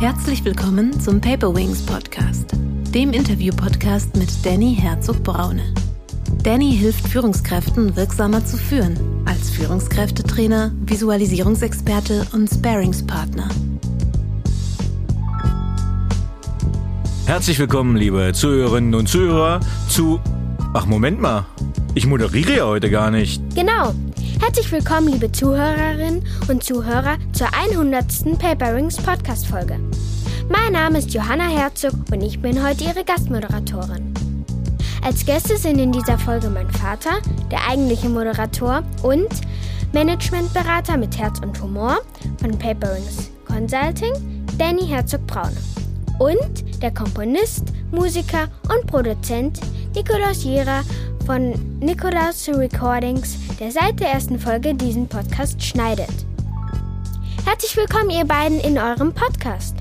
Herzlich willkommen zum Paper Wings Podcast, dem Interview-Podcast mit Danny Herzog-Braune. Danny hilft Führungskräften wirksamer zu führen, als Führungskräftetrainer, Visualisierungsexperte und Sparingspartner. Herzlich willkommen, liebe Zuhörerinnen und Zuhörer, zu. Ach, Moment mal. Ich moderiere ja heute gar nicht. Genau. Herzlich willkommen, liebe Zuhörerinnen und Zuhörer, zur 100. Paper Rings Podcast-Folge. Mein Name ist Johanna Herzog und ich bin heute Ihre Gastmoderatorin. Als Gäste sind in dieser Folge mein Vater, der eigentliche Moderator und Managementberater mit Herz und Humor von Paper Rings Consulting, Danny Herzog-Braune. Und der Komponist, Musiker und Produzent Nikolaus Jera von Nikolaus Recordings, der seit der ersten Folge diesen Podcast schneidet. Herzlich willkommen, ihr beiden, in eurem Podcast.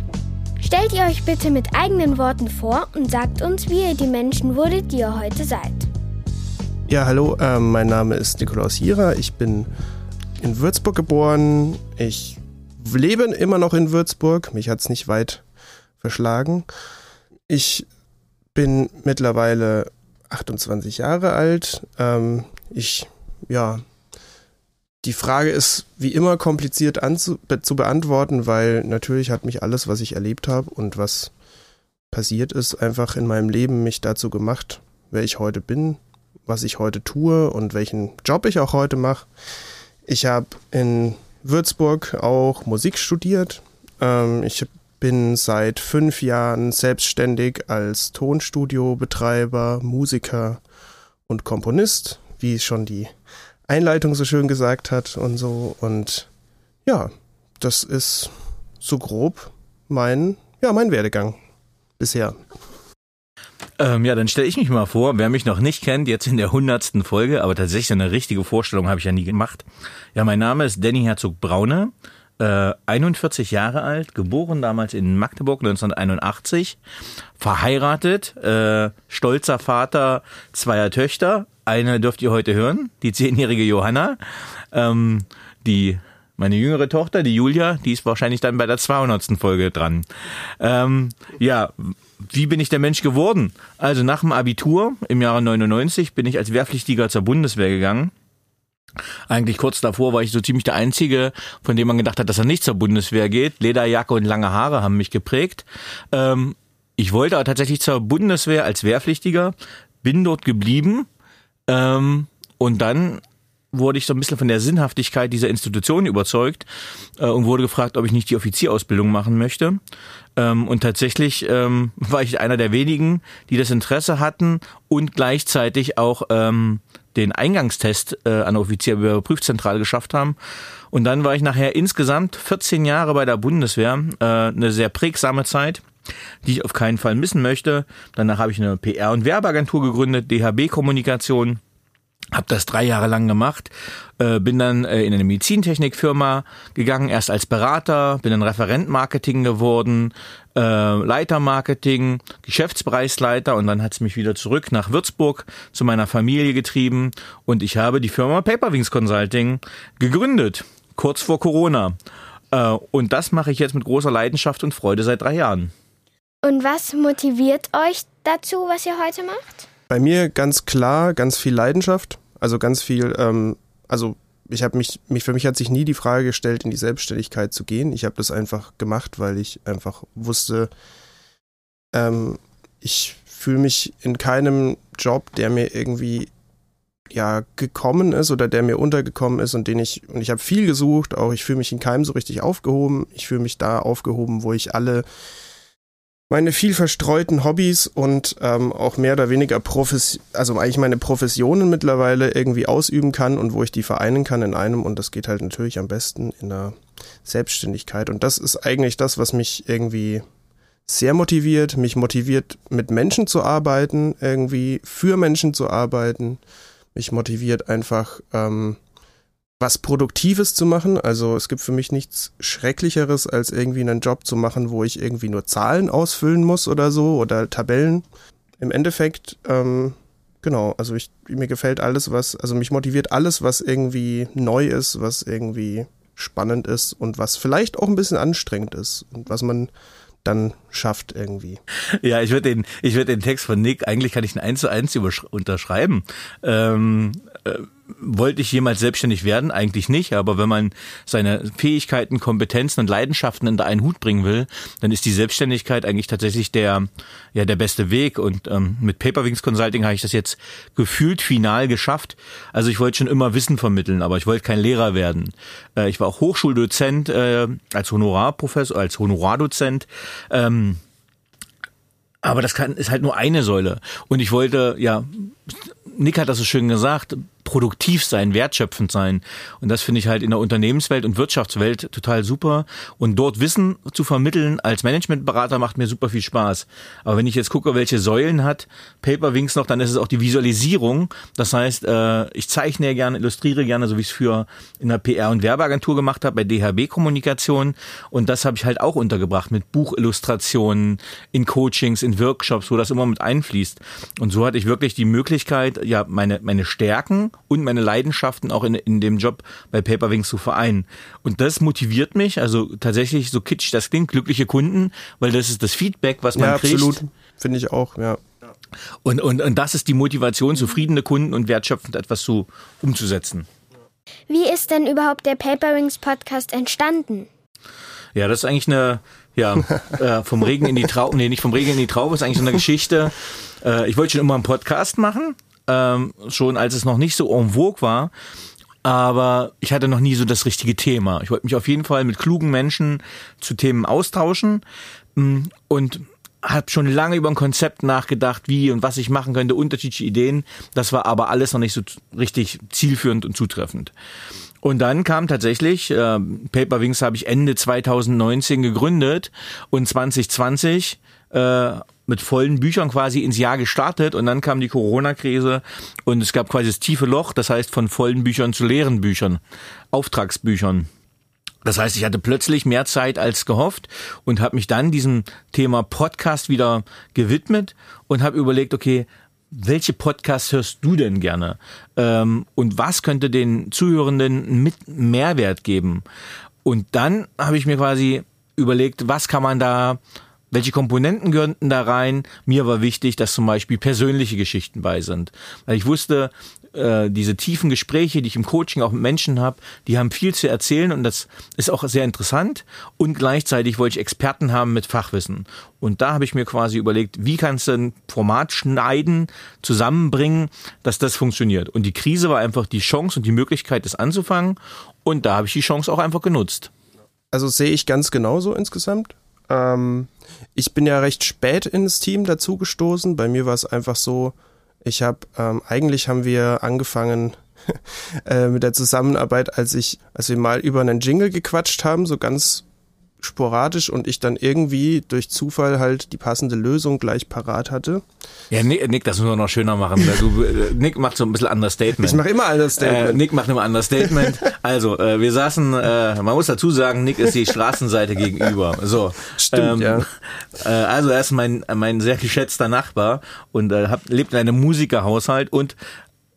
Stellt ihr euch bitte mit eigenen Worten vor und sagt uns, wie ihr die Menschen wurdet, die ihr heute seid. Ja, hallo, äh, mein Name ist Nikolaus Jera. Ich bin in Würzburg geboren. Ich lebe immer noch in Würzburg. Mich hat es nicht weit verschlagen. Ich bin mittlerweile 28 Jahre alt. Ähm, ich, ja, die Frage ist wie immer kompliziert anzu zu beantworten, weil natürlich hat mich alles, was ich erlebt habe und was passiert ist, einfach in meinem Leben mich dazu gemacht, wer ich heute bin, was ich heute tue und welchen Job ich auch heute mache. Ich habe in Würzburg auch Musik studiert. Ähm, ich bin seit fünf Jahren selbstständig als Tonstudiobetreiber, Musiker und Komponist, wie schon die Einleitung so schön gesagt hat und so. Und ja, das ist so grob mein, ja, mein Werdegang bisher. Ähm, ja, dann stelle ich mich mal vor, wer mich noch nicht kennt, jetzt in der hundertsten Folge, aber tatsächlich eine richtige Vorstellung habe ich ja nie gemacht. Ja, mein Name ist Danny Herzog Braune äh, 41 Jahre alt, geboren damals in Magdeburg 1981, verheiratet, äh, stolzer Vater zweier Töchter. Eine dürft ihr heute hören, die zehnjährige Johanna. Ähm, die meine jüngere Tochter, die Julia, die ist wahrscheinlich dann bei der 200. Folge dran. Ähm, ja, wie bin ich der Mensch geworden? Also nach dem Abitur im Jahre 99 bin ich als Wehrpflichtiger zur Bundeswehr gegangen eigentlich kurz davor war ich so ziemlich der Einzige, von dem man gedacht hat, dass er nicht zur Bundeswehr geht. Lederjacke und lange Haare haben mich geprägt. Ähm, ich wollte aber tatsächlich zur Bundeswehr als Wehrpflichtiger, bin dort geblieben ähm, und dann wurde ich so ein bisschen von der Sinnhaftigkeit dieser Institution überzeugt äh, und wurde gefragt, ob ich nicht die Offizierausbildung machen möchte. Ähm, und tatsächlich ähm, war ich einer der wenigen, die das Interesse hatten und gleichzeitig auch ähm, den Eingangstest äh, an der Offizierprüfzentrale geschafft haben. Und dann war ich nachher insgesamt 14 Jahre bei der Bundeswehr, äh, eine sehr prägsame Zeit die ich auf keinen Fall missen möchte. Danach habe ich eine PR- und Werbeagentur gegründet, DHB Kommunikation. Hab das drei Jahre lang gemacht, äh, bin dann äh, in eine Medizintechnikfirma gegangen, erst als Berater, bin dann Referent Marketing geworden, äh, Leiter Marketing, Geschäftsbereichsleiter und dann hat's mich wieder zurück nach Würzburg zu meiner Familie getrieben und ich habe die Firma Paperwings Consulting gegründet, kurz vor Corona. Äh, und das mache ich jetzt mit großer Leidenschaft und Freude seit drei Jahren. Und was motiviert euch dazu, was ihr heute macht? Bei mir ganz klar, ganz viel Leidenschaft, also ganz viel, ähm, also ich habe mich, mich, für mich hat sich nie die Frage gestellt, in die Selbstständigkeit zu gehen. Ich habe das einfach gemacht, weil ich einfach wusste, ähm, ich fühle mich in keinem Job, der mir irgendwie ja gekommen ist oder der mir untergekommen ist und den ich und ich habe viel gesucht, auch ich fühle mich in keinem so richtig aufgehoben. Ich fühle mich da aufgehoben, wo ich alle meine viel verstreuten Hobbys und ähm, auch mehr oder weniger Profes also eigentlich meine Professionen mittlerweile irgendwie ausüben kann und wo ich die vereinen kann in einem. Und das geht halt natürlich am besten in der Selbstständigkeit. Und das ist eigentlich das, was mich irgendwie sehr motiviert, mich motiviert mit Menschen zu arbeiten, irgendwie für Menschen zu arbeiten, mich motiviert einfach ähm, was Produktives zu machen. Also es gibt für mich nichts Schrecklicheres, als irgendwie einen Job zu machen, wo ich irgendwie nur Zahlen ausfüllen muss oder so oder Tabellen. Im Endeffekt, ähm, genau, also ich, mir gefällt alles, was, also mich motiviert alles, was irgendwie neu ist, was irgendwie spannend ist und was vielleicht auch ein bisschen anstrengend ist und was man dann schafft irgendwie. Ja, ich würde den, ich würde den Text von Nick, eigentlich kann ich ihn eins zu eins unterschreiben. Ähm, äh, wollte ich jemals selbstständig werden? Eigentlich nicht, aber wenn man seine Fähigkeiten, Kompetenzen und Leidenschaften in einen Hut bringen will, dann ist die Selbstständigkeit eigentlich tatsächlich der, ja, der beste Weg. Und ähm, mit Paperwings Consulting habe ich das jetzt gefühlt final geschafft. Also ich wollte schon immer Wissen vermitteln, aber ich wollte kein Lehrer werden. Äh, ich war auch Hochschuldozent äh, als Honorarprofessor, als Honorardozent. Ähm, aber das kann, ist halt nur eine Säule. Und ich wollte, ja, Nick hat das so schön gesagt, produktiv sein, wertschöpfend sein. Und das finde ich halt in der Unternehmenswelt und Wirtschaftswelt total super. Und dort Wissen zu vermitteln als Managementberater macht mir super viel Spaß. Aber wenn ich jetzt gucke, welche Säulen hat Paperwings noch, dann ist es auch die Visualisierung. Das heißt, äh, ich zeichne gerne, illustriere gerne, so wie ich es für in der PR- und Werbeagentur gemacht habe, bei DHB Kommunikation. Und das habe ich halt auch untergebracht mit Buchillustrationen, in Coachings, in Workshops, wo das immer mit einfließt. Und so hatte ich wirklich die Möglichkeit, ja, meine, meine Stärken und meine Leidenschaften auch in, in dem Job bei Paperwings zu vereinen. Und das motiviert mich, also tatsächlich so kitschig das klingt, glückliche Kunden, weil das ist das Feedback, was man ja, kriegt. Absolut, finde ich auch, ja. Und, und, und das ist die Motivation, zufriedene Kunden und wertschöpfend etwas zu umzusetzen. Wie ist denn überhaupt der Paperwings Podcast entstanden? Ja, das ist eigentlich eine, ja, äh, vom Regen in die Traube, nee, nicht vom Regen in die Traube, ist eigentlich so eine Geschichte. Äh, ich wollte schon immer einen Podcast machen ähm, schon als es noch nicht so en vogue war. Aber ich hatte noch nie so das richtige Thema. Ich wollte mich auf jeden Fall mit klugen Menschen zu Themen austauschen mm, und habe schon lange über ein Konzept nachgedacht, wie und was ich machen könnte, unterschiedliche Ideen. Das war aber alles noch nicht so richtig zielführend und zutreffend. Und dann kam tatsächlich, äh, Paper Wings habe ich Ende 2019 gegründet und 2020 äh, mit vollen Büchern quasi ins Jahr gestartet und dann kam die Corona-Krise und es gab quasi das tiefe Loch, das heißt von vollen Büchern zu leeren Büchern, Auftragsbüchern. Das heißt, ich hatte plötzlich mehr Zeit als gehofft und habe mich dann diesem Thema Podcast wieder gewidmet und habe überlegt, okay, welche Podcasts hörst du denn gerne? Ähm, und was könnte den Zuhörenden mit Mehrwert geben? Und dann habe ich mir quasi überlegt, was kann man da welche Komponenten gehörten da rein? Mir war wichtig, dass zum Beispiel persönliche Geschichten bei sind. Weil ich wusste, äh, diese tiefen Gespräche, die ich im Coaching auch mit Menschen habe, die haben viel zu erzählen und das ist auch sehr interessant. Und gleichzeitig wollte ich Experten haben mit Fachwissen. Und da habe ich mir quasi überlegt, wie kannst du ein Format schneiden, zusammenbringen, dass das funktioniert. Und die Krise war einfach die Chance und die Möglichkeit, das anzufangen. Und da habe ich die Chance auch einfach genutzt. Also sehe ich ganz genauso insgesamt. Ähm, ich bin ja recht spät ins Team dazugestoßen. Bei mir war es einfach so, ich habe, ähm, eigentlich haben wir angefangen äh, mit der Zusammenarbeit, als ich, als wir mal über einen Jingle gequatscht haben, so ganz sporadisch und ich dann irgendwie durch Zufall halt die passende Lösung gleich parat hatte. Ja, Nick, Nick das müssen wir noch schöner machen. Du, äh, Nick macht so ein bisschen Understatement. Ich mache immer Understatement. Äh, Nick macht immer Understatement. Also, äh, wir saßen, äh, man muss dazu sagen, Nick ist die Straßenseite gegenüber. So. Stimmt, ähm, ja. Äh, also er ist mein, mein sehr geschätzter Nachbar und äh, hab, lebt in einem Musikerhaushalt und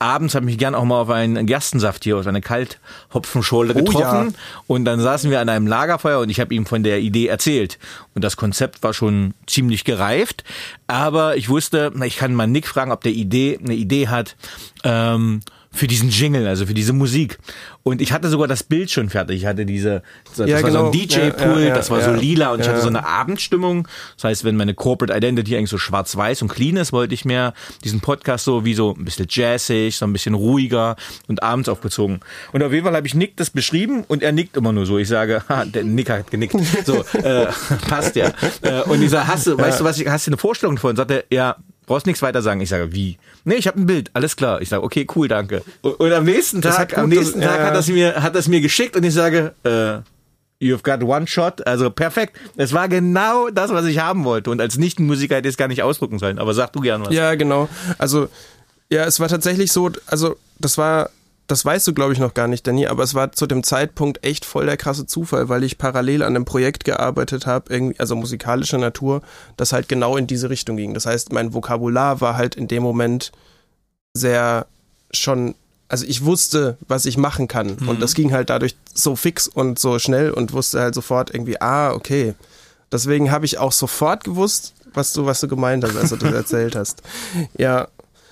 abends habe ich mich gern auch mal auf einen Gerstensaft hier, auf eine Kalthopfenschorle getroffen. Oh ja. Und dann saßen wir an einem Lagerfeuer und ich habe ihm von der Idee erzählt. Und das Konzept war schon ziemlich gereift. Aber ich wusste, ich kann mal Nick fragen, ob der Idee eine Idee hat. Ähm, für diesen Jingle, also für diese Musik. Und ich hatte sogar das Bild schon fertig. Ich hatte diese, das ja, war genau. so ein DJ-Pult, ja, ja, das war so lila und ich hatte so eine Abendstimmung. Das heißt, wenn meine Corporate Identity eigentlich so schwarz-weiß und clean ist, wollte ich mehr diesen Podcast so wie so ein bisschen jazzig, so ein bisschen ruhiger und abends aufgezogen. Und auf jeden Fall habe ich Nick das beschrieben und er nickt immer nur so. Ich sage, ha, der Nick hat genickt. So, äh, passt ja. Äh, und ich sage, hast du, weißt du was, hast du eine Vorstellung davon? Sagt er, ja, brauchst nichts weiter sagen. Ich sage, wie? Nee, ich habe ein Bild, alles klar. Ich sage, okay, cool, danke. Und, und am nächsten Tag, am nächsten Tag ja. hat das mir, hat das mir geschickt und ich sage, äh, You've got one shot, also perfekt. Es war genau das, was ich haben wollte. Und als Nichtmusiker hätte ich es gar nicht ausdrucken sollen. Aber sag du gern was. Ja, genau. Also, ja, es war tatsächlich so, also, das war das weißt du, glaube ich, noch gar nicht, Danny, aber es war zu dem Zeitpunkt echt voll der krasse Zufall, weil ich parallel an einem Projekt gearbeitet habe, irgendwie, also musikalischer Natur, das halt genau in diese Richtung ging. Das heißt, mein Vokabular war halt in dem Moment sehr schon, also ich wusste, was ich machen kann. Mhm. Und das ging halt dadurch so fix und so schnell und wusste halt sofort irgendwie, ah, okay, Deswegen habe ich auch sofort gewusst, was du, was du gemeint hast, als du das erzählt hast. Ja.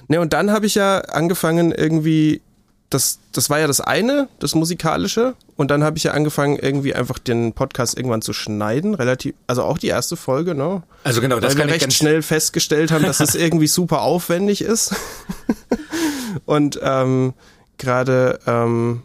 Ne, und dann habe ich ja angefangen irgendwie das, das war ja das eine, das musikalische. Und dann habe ich ja angefangen, irgendwie einfach den Podcast irgendwann zu schneiden, relativ, also auch die erste Folge, ne? Also genau, das Weil kann wir ich recht schnell festgestellt haben, dass es irgendwie super aufwendig ist. Und ähm, gerade ähm,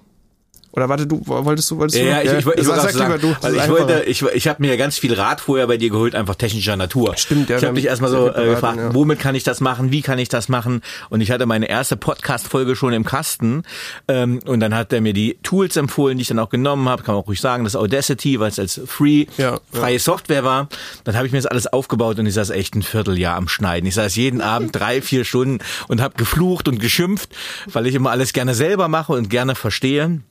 oder warte, du wolltest du wolltest du Ja, noch? ich, ich, ich, ich sag, wollte sag lieber sagen, du. also ich wollte, ich, ich habe mir ganz viel Rat vorher bei dir geholt, einfach technischer Natur. Stimmt, ja, Ich habe dich erstmal so äh, gefragt, ja. womit kann ich das machen, wie kann ich das machen? Und ich hatte meine erste Podcast-Folge schon im Kasten ähm, und dann hat er mir die Tools empfohlen, die ich dann auch genommen habe. Kann man auch ruhig sagen, das Audacity, weil es als free, Ja, freie Software war. Dann habe ich mir das alles aufgebaut und ich saß echt ein Vierteljahr am Schneiden. Ich saß jeden Abend drei, vier Stunden und habe geflucht und geschimpft, weil ich immer alles gerne selber mache und gerne verstehe.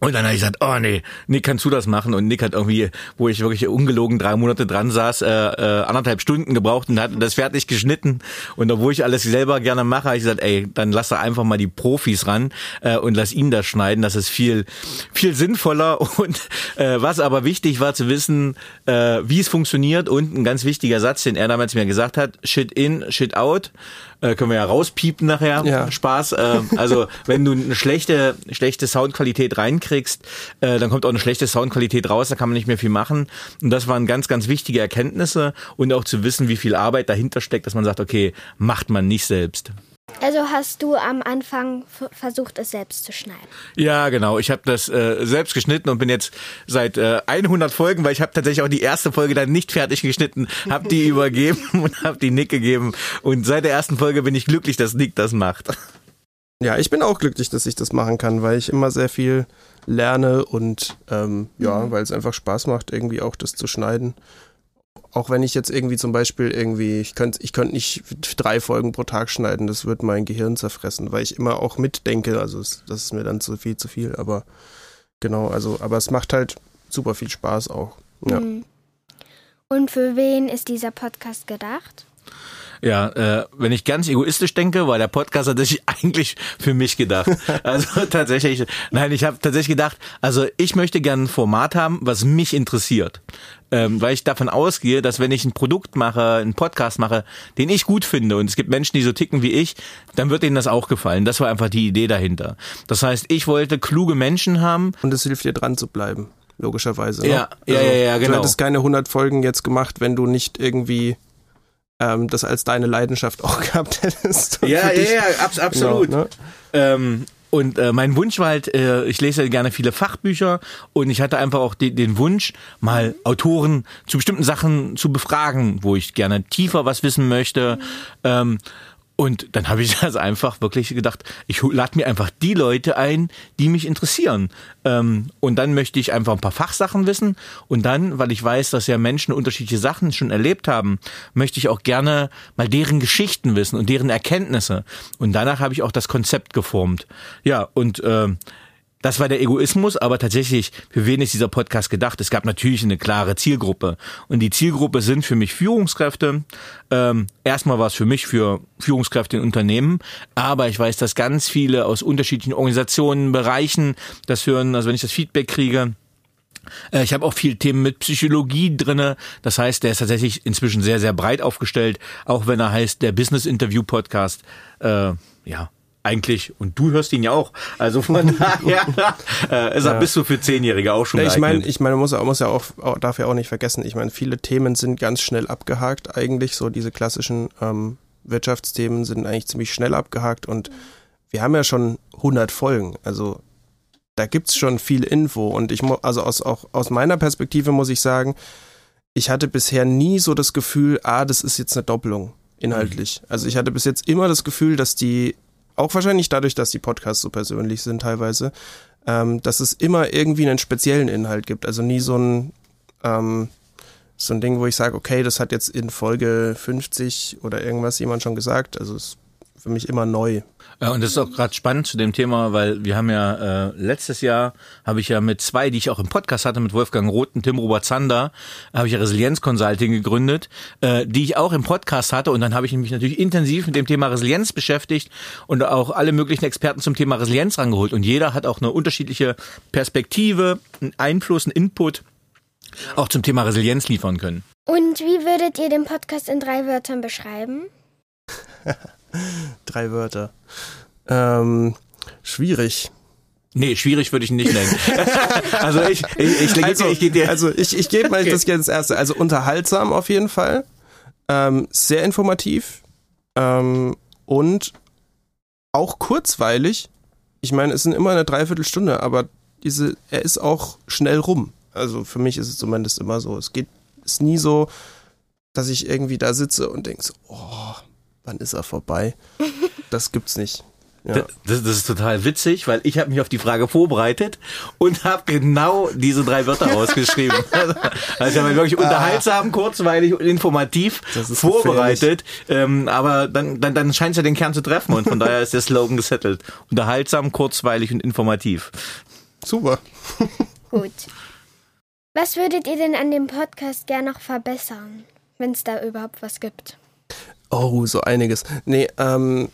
Und dann habe ich gesagt, oh nee, Nick, kannst du das machen? Und Nick hat irgendwie, wo ich wirklich ungelogen drei Monate dran saß, äh, äh, anderthalb Stunden gebraucht und hat das fertig geschnitten. Und obwohl ich alles selber gerne mache, habe ich gesagt, ey, dann lass da einfach mal die Profis ran äh, und lass ihn das schneiden. Das ist viel, viel sinnvoller. Und äh, was aber wichtig war zu wissen, äh, wie es funktioniert. Und ein ganz wichtiger Satz, den er damals mir gesagt hat, shit in, shit out. Äh, können wir ja rauspiepen nachher. Ja. Spaß. Äh, also wenn du eine schlechte, schlechte Soundqualität reinkriegst, äh, dann kommt auch eine schlechte Soundqualität raus, da kann man nicht mehr viel machen. Und das waren ganz, ganz wichtige Erkenntnisse und auch zu wissen, wie viel Arbeit dahinter steckt, dass man sagt, okay, macht man nicht selbst. Also hast du am Anfang versucht, es selbst zu schneiden. Ja, genau. Ich habe das äh, selbst geschnitten und bin jetzt seit äh, 100 Folgen, weil ich habe tatsächlich auch die erste Folge dann nicht fertig geschnitten, habe die übergeben und habe die Nick gegeben. Und seit der ersten Folge bin ich glücklich, dass Nick das macht. Ja, ich bin auch glücklich, dass ich das machen kann, weil ich immer sehr viel lerne und ähm, ja, weil es einfach Spaß macht, irgendwie auch das zu schneiden. Auch wenn ich jetzt irgendwie zum Beispiel irgendwie, ich könnte ich könnt nicht drei Folgen pro Tag schneiden, das wird mein Gehirn zerfressen, weil ich immer auch mitdenke, also es, das ist mir dann zu viel zu viel, aber genau, also, aber es macht halt super viel Spaß auch. Ja. Mhm. Und für wen ist dieser Podcast gedacht? Ja, äh, wenn ich ganz egoistisch denke, war der Podcast tatsächlich eigentlich für mich gedacht. Also tatsächlich, nein, ich habe tatsächlich gedacht, also ich möchte gerne ein Format haben, was mich interessiert. Ähm, weil ich davon ausgehe, dass wenn ich ein Produkt mache, einen Podcast mache, den ich gut finde und es gibt Menschen, die so ticken wie ich, dann wird denen das auch gefallen. Das war einfach die Idee dahinter. Das heißt, ich wollte kluge Menschen haben, Und es hilft dir dran zu bleiben, logischerweise. Ne? Ja, ja, ja, ja, Du genau. hättest keine 100 Folgen jetzt gemacht, wenn du nicht irgendwie ähm, das als deine Leidenschaft auch gehabt hättest. Ja, ja, ja, abs absolut. Genau, ne? Ähm, und äh, mein Wunsch war halt, äh, ich lese ja gerne viele Fachbücher und ich hatte einfach auch de den Wunsch, mal Autoren zu bestimmten Sachen zu befragen, wo ich gerne tiefer was wissen möchte. Ähm, und dann habe ich das einfach wirklich gedacht, ich lade mir einfach die Leute ein, die mich interessieren. Ähm, und dann möchte ich einfach ein paar Fachsachen wissen. Und dann, weil ich weiß, dass ja Menschen unterschiedliche Sachen schon erlebt haben, möchte ich auch gerne mal deren Geschichten wissen und deren Erkenntnisse. Und danach habe ich auch das Konzept geformt. Ja, und ähm, das war der Egoismus, aber tatsächlich, für wen ist dieser Podcast gedacht? Es gab natürlich eine klare Zielgruppe. Und die Zielgruppe sind für mich Führungskräfte. Ähm, erstmal war es für mich für Führungskräfte in Unternehmen, aber ich weiß, dass ganz viele aus unterschiedlichen Organisationen, Bereichen das hören, also wenn ich das Feedback kriege, äh, ich habe auch viel Themen mit Psychologie drinne. Das heißt, der ist tatsächlich inzwischen sehr, sehr breit aufgestellt, auch wenn er heißt der Business Interview Podcast. Äh, ja, eigentlich. Und du hörst ihn ja auch. Also von daher äh, ist Ja. bis zu für Zehnjährige auch schon Ja, ich meine, ich meine, man muss, ja- muss ja auch, auch, darf ja auch nicht vergessen, ich meine, viele Themen sind ganz schnell abgehakt eigentlich, so diese klassischen ähm, Wirtschaftsthemen sind eigentlich ziemlich schnell abgehakt und wir haben ja schon 100 Folgen, also da gibt's schon viel Info und ich muss, also aus, auch aus meiner Perspektive muss ich sagen, ich hatte bisher nie so das Gefühl, ah, das ist jetzt eine Doppelung inhaltlich. Also ich hatte bis jetzt immer das Gefühl, dass die, auch wahrscheinlich dadurch, dass die Podcasts so persönlich sind teilweise, ähm, dass es immer irgendwie einen speziellen Inhalt gibt. Also nie so ein, ähm, so ein Ding, wo ich sage, okay, das hat jetzt in Folge 50 oder irgendwas jemand schon gesagt. Also es ist für mich immer neu. Ja, und das ist auch gerade spannend zu dem Thema, weil wir haben ja äh, letztes Jahr habe ich ja mit zwei, die ich auch im Podcast hatte, mit Wolfgang Roth und Tim Robert Zander, habe ich ja Resilienz Consulting gegründet, äh, die ich auch im Podcast hatte und dann habe ich mich natürlich intensiv mit dem Thema Resilienz beschäftigt und auch alle möglichen Experten zum Thema Resilienz rangeholt und jeder hat auch eine unterschiedliche Perspektive, einen Einfluss, einen Input Auch zum Thema Resilienz liefern können. Und wie würdet ihr den Podcast in drei Wörtern beschreiben? Drei Wörter. Ähm, schwierig. Nee, schwierig würde ich ihn nicht nennen. also ich, ich, ich, Also, ich, ich, ich, also ich, ich gebe mal Okay. das jetzt das erste. Also unterhaltsam auf jeden Fall. Ähm, sehr informativ. Ähm, und auch kurzweilig. Ich meine, es sind immer eine Dreiviertelstunde, aber diese, er ist auch schnell rum. Also für mich ist es zumindest immer so. Es geht, ist nie so, dass ich irgendwie da sitze und denke so, oh, wann ist er vorbei? Das gibt's nicht. Ja. Das, das ist total witzig, weil ich habe mich auf die Frage vorbereitet und habe genau diese drei Wörter rausgeschrieben. also ich habe mich wirklich unterhaltsam, kurzweilig und informativ Ah. Das ist vorbereitet. Ähm, aber dann, dann, dann scheint es ja den Kern zu treffen und von daher ist der Slogan gesettelt. Unterhaltsam, kurzweilig und informativ. Super. Gut. Was würdet ihr denn an dem Podcast gern noch verbessern, wenn es da überhaupt was gibt? Oh, so einiges. Nee, ähm,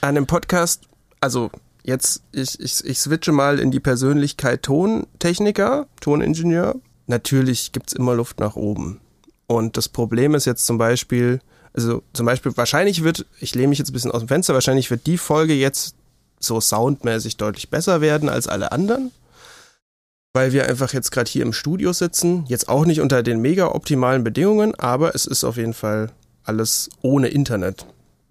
an dem Podcast, also jetzt, ich, ich, ich switche mal in die Persönlichkeit Tontechniker, Toningenieur. Natürlich gibt's immer Luft nach oben. Und das Problem ist jetzt zum Beispiel, also zum Beispiel, wahrscheinlich wird, ich lehne mich jetzt ein bisschen aus dem Fenster, wahrscheinlich wird die Folge jetzt so soundmäßig deutlich besser werden als alle anderen. Weil wir einfach jetzt gerade hier im Studio sitzen. Jetzt auch nicht unter den mega optimalen Bedingungen, aber es ist auf jeden Fall alles ohne Internet.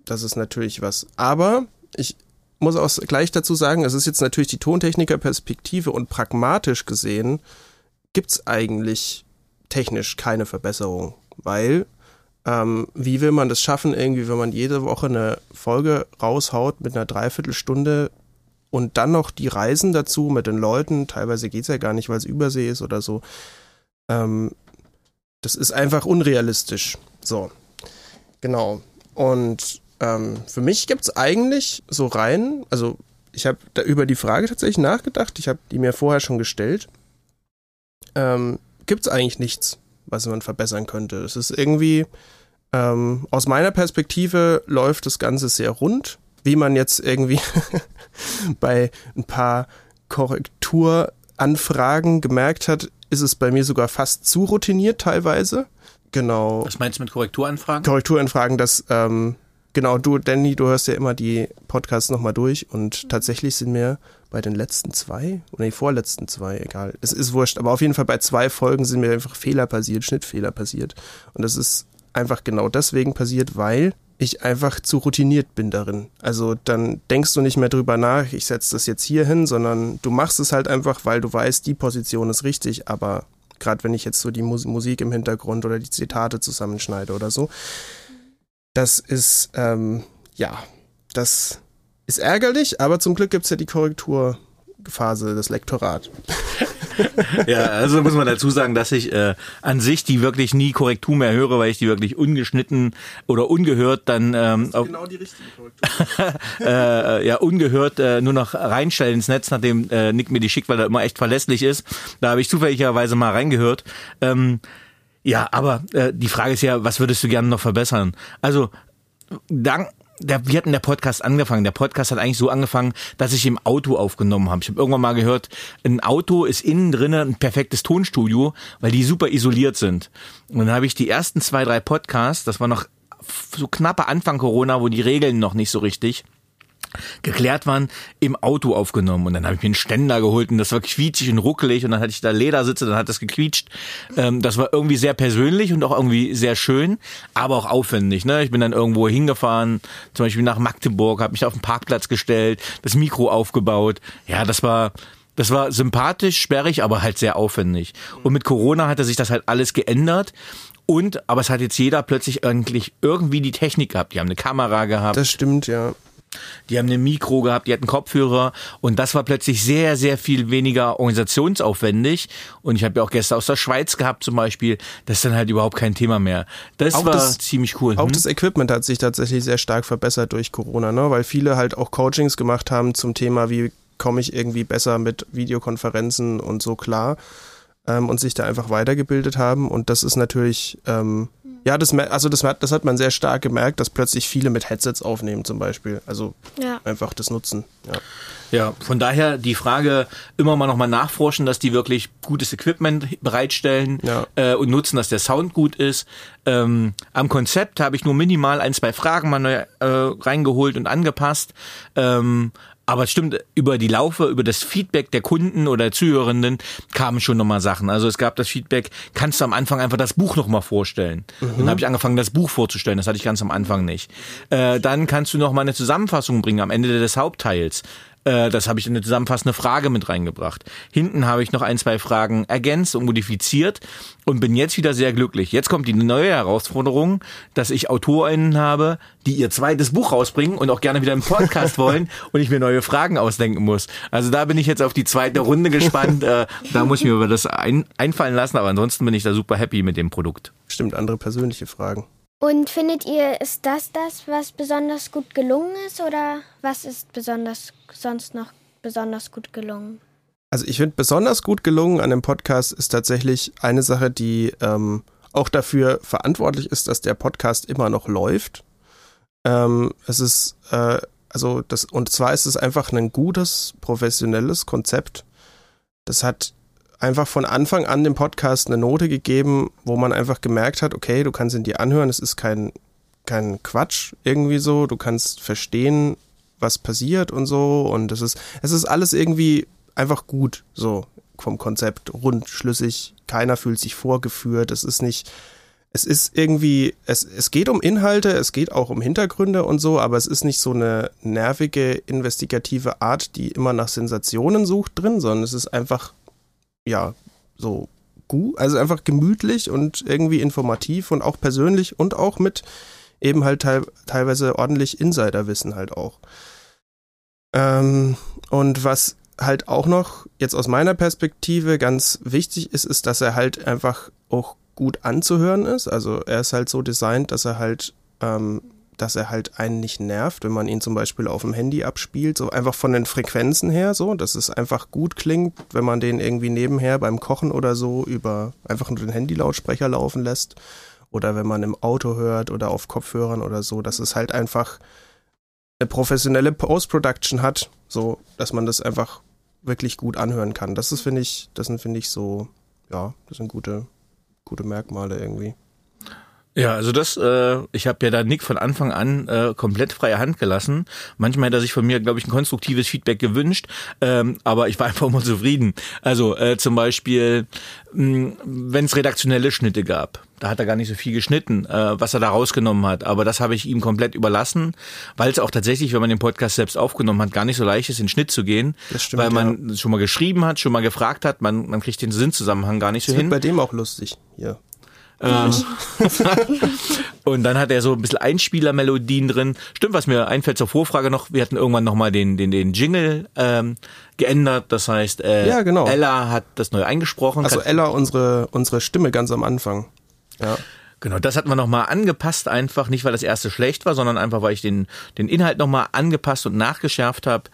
Das ist natürlich was. Aber ich muss auch gleich dazu sagen, es ist jetzt natürlich die Tontechniker-Perspektive und pragmatisch gesehen gibt's eigentlich technisch keine Verbesserung, weil ähm, wie will man das schaffen, irgendwie, wenn man jede Woche eine Folge raushaut mit einer Dreiviertelstunde und dann noch die Reisen dazu mit den Leuten, teilweise geht's ja gar nicht, weil es Übersee ist oder so. Ähm, das ist einfach unrealistisch. So, genau. Und ähm, für mich gibt's eigentlich so rein, also ich habe da über die Frage tatsächlich nachgedacht, ich habe die mir vorher schon gestellt. Ähm, gibt's eigentlich nichts, was man verbessern könnte. Es ist irgendwie, ähm, aus meiner Perspektive läuft das Ganze sehr rund, wie man jetzt irgendwie bei ein paar Korrekturanfragen gemerkt hat, ist es bei mir sogar fast zu routiniert teilweise. Genau. Was meinst du mit Korrekturanfragen? Korrekturanfragen, dass, ähm, genau, du, Danny, du hörst ja immer die Podcasts nochmal durch und tatsächlich sind mir bei den letzten zwei, oder die vorletzten zwei, egal, es ist wurscht, aber auf jeden Fall bei zwei Folgen sind mir einfach Fehler passiert, Schnittfehler passiert. Und das ist einfach genau deswegen passiert, weil ich einfach zu routiniert bin darin. Also dann denkst du nicht mehr drüber nach, ich setze das jetzt hier hin, sondern du machst es halt einfach, weil du weißt, die Position ist richtig, aber gerade wenn ich jetzt so die Mus Musik im Hintergrund oder die Zitate zusammenschneide oder so, das ist, ähm, ja, das ist ärgerlich, aber zum Glück gibt's ja die Korrekturphase, das Lektorat. Ja, also muss man dazu sagen, dass ich äh, an sich die wirklich nie Korrektur mehr höre, weil ich die wirklich ungeschnitten oder ungehört dann ähm, auf, Genau die richtige Korrektur. äh, ja ungehört äh, nur noch reinstellen ins Netz, nachdem äh, Nick mir die schickt, weil er immer echt verlässlich ist. Da habe ich zufälligerweise mal reingehört. Ähm, ja, aber äh, die Frage ist ja, was würdest du gerne noch verbessern? Also dank der, wie hat der Podcast angefangen? Der Podcast hat eigentlich so angefangen, dass ich im Auto aufgenommen habe. Ich habe irgendwann mal gehört, ein Auto ist innen drinnen ein perfektes Tonstudio, weil die super isoliert sind. Und dann habe ich die ersten zwei, drei Podcasts, das war noch so knapper Anfang Corona, wo die Regeln noch nicht so richtig geklärt waren, im Auto aufgenommen. Und dann habe ich mir einen Ständer geholt und das war quietschig und ruckelig und dann hatte ich da Ledersitze, dann hat das gequietscht. Ähm, das war irgendwie sehr persönlich und auch irgendwie sehr schön, aber auch aufwendig. Ne? Ich bin dann irgendwo hingefahren, zum Beispiel nach Magdeburg, habe mich auf den Parkplatz gestellt, das Mikro aufgebaut. Ja, das war... Das war sympathisch, sperrig, aber halt sehr aufwendig. Und mit Corona hatte sich das halt alles geändert. Und, aber es hat jetzt jeder plötzlich eigentlich irgendwie die Technik gehabt. Die haben eine Kamera gehabt. Das stimmt, ja. Die haben ein Mikro gehabt, die hatten Kopfhörer und das war plötzlich sehr, sehr viel weniger organisationsaufwendig. Und ich habe ja auch Gäste aus der Schweiz gehabt zum Beispiel. Das ist dann halt überhaupt kein Thema mehr. Das Auch war das- ziemlich cool. Auch Hm? das Equipment hat sich tatsächlich sehr stark verbessert durch Corona, ne? weil viele halt auch Coachings gemacht haben zum Thema, wie komme ich irgendwie besser mit Videokonferenzen und so klar ähm, und sich da einfach weitergebildet haben. Und das ist natürlich ähm, Ja, das, also das hat, das hat man sehr stark gemerkt, dass plötzlich viele mit Headsets aufnehmen zum Beispiel. Also ja. einfach das nutzen. Ja. Ja, von daher die Frage immer mal nochmal nachforschen, dass die wirklich gutes Equipment bereitstellen ja. äh, und nutzen, dass der Sound gut ist. Ähm, am Konzept habe ich nur minimal ein, zwei Fragen mal neu äh, reingeholt und angepasst. Ähm, aber es stimmt, über die Laufe, über das Feedback der Kunden oder Zuhörenden kamen schon nochmal Sachen. Also es gab das Feedback, kannst du am Anfang einfach das Buch nochmal vorstellen? Mhm. Dann habe ich angefangen, das Buch vorzustellen. Das hatte ich ganz am Anfang nicht. Äh, dann kannst du noch mal eine Zusammenfassung bringen am Ende des Hauptteils. Äh, das habe ich in eine zusammenfassende Frage mit reingebracht. Hinten habe ich noch ein, zwei Fragen ergänzt und modifiziert und bin jetzt wieder sehr glücklich. Jetzt kommt die neue Herausforderung, dass ich AutorInnen habe, die ihr zweites Buch rausbringen und auch gerne wieder im Podcast wollen und ich mir neue Fragen ausdenken muss. Also da bin ich jetzt auf die zweite Runde gespannt. Äh, da muss ich mir über das ein, einfallen lassen, aber ansonsten bin ich da super happy mit dem Produkt. Stimmt, andere persönliche Fragen. Und findet ihr, ist das das, was besonders gut gelungen ist oder was ist besonders sonst noch besonders gut gelungen? Also ich finde besonders gut gelungen an dem Podcast ist tatsächlich eine Sache, die ähm, auch dafür verantwortlich ist, dass der Podcast immer noch läuft. Ähm, es ist äh, also das und zwar ist es einfach ein gutes professionelles Konzept. Das hat einfach von Anfang an dem Podcast eine Note gegeben, wo man einfach gemerkt hat, okay, du kannst ihn dir anhören, es ist kein, kein Quatsch irgendwie so, du kannst verstehen, was passiert und so und es ist, es ist alles irgendwie einfach gut, so vom Konzept, rund, schlüssig, keiner fühlt sich vorgeführt, es ist nicht, es ist irgendwie, es, es geht um Inhalte, es geht auch um Hintergründe und so, aber es ist nicht so eine nervige, investigative Art, die immer nach Sensationen sucht drin, sondern es ist einfach ja, so gut, also einfach gemütlich und irgendwie informativ und auch persönlich und auch mit eben halt teil, teilweise ordentlich Insiderwissen halt auch. Ähm, und was halt auch noch jetzt aus meiner Perspektive ganz wichtig ist, ist, dass er halt einfach auch gut anzuhören ist. Also er ist halt so designt, dass er halt ähm, dass er halt einen nicht nervt, wenn man ihn zum Beispiel auf dem Handy abspielt, so einfach von den Frequenzen her, so, dass es einfach gut klingt, wenn man den irgendwie nebenher beim Kochen oder so über einfach nur den Handylautsprecher laufen lässt oder wenn man im Auto hört oder auf Kopfhörern oder so, dass es halt einfach eine professionelle Post-Production hat, so, dass man das einfach wirklich gut anhören kann. Das ist, finde ich, das sind, finde ich, so, ja, das sind gute, gute Merkmale irgendwie. Ja, also das, äh, ich habe ja da Nick von Anfang an äh, komplett freie Hand gelassen. Manchmal hat er sich von mir, glaube ich, ein konstruktives Feedback gewünscht, ähm, aber ich war einfach immer zufrieden. Also äh, zum Beispiel, wenn es redaktionelle Schnitte gab, da hat er gar nicht so viel geschnitten, äh, was er da rausgenommen hat. Aber das habe ich ihm komplett überlassen, weil es auch tatsächlich, wenn man den Podcast selbst aufgenommen hat, gar nicht so leicht ist, in Schnitt zu gehen. Das stimmt, weil man ja. schon mal geschrieben hat, schon mal gefragt hat, man, man kriegt den Sinnzusammenhang gar nicht das so hin. bei dem auch lustig, ja. Ähm, und dann hat er so ein bisschen Einspielermelodien drin. Stimmt, was mir einfällt zur Vorfrage noch, wir hatten irgendwann nochmal den, den, den Jingle ähm, geändert. Das heißt, äh, ja, genau. Ella hat das neu eingesprochen. Also Ella, unsere, unsere Stimme ganz am Anfang. Ja. Genau, das hat man nochmal angepasst einfach, nicht weil das erste schlecht war, sondern einfach, weil ich den, den Inhalt nochmal angepasst und nachgeschärft habe.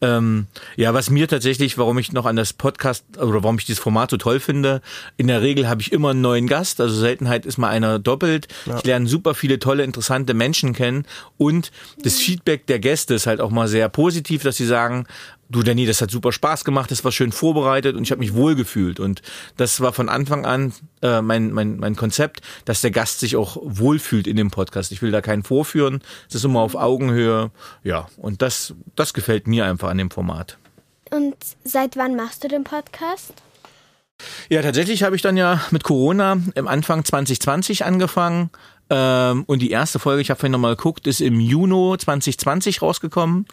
Ähm, ja, was mir tatsächlich, warum ich noch an das Podcast oder warum ich dieses Format so toll finde, in der Regel habe ich immer einen neuen Gast, also Seltenheit ist mal einer doppelt. Ja. Ich lerne super viele tolle, interessante Menschen kennen und das Feedback der Gäste ist halt auch mal sehr positiv, dass sie sagen, du Danny, das hat super Spaß gemacht, das war schön vorbereitet und ich habe mich wohlgefühlt. Und das war von Anfang an äh, mein, mein, mein Konzept, dass der Gast sich auch wohlfühlt in dem Podcast. Ich will da keinen vorführen, es ist immer auf Augenhöhe. Ja, und das, das gefällt mir einfach an dem Format. Und seit wann machst du den Podcast? Ja, tatsächlich habe ich dann ja mit Corona im Anfang 2020 angefangen. Ähm, und die erste Folge, ich habe vorhin nochmal geguckt, ist im Juni 2020 rausgekommen.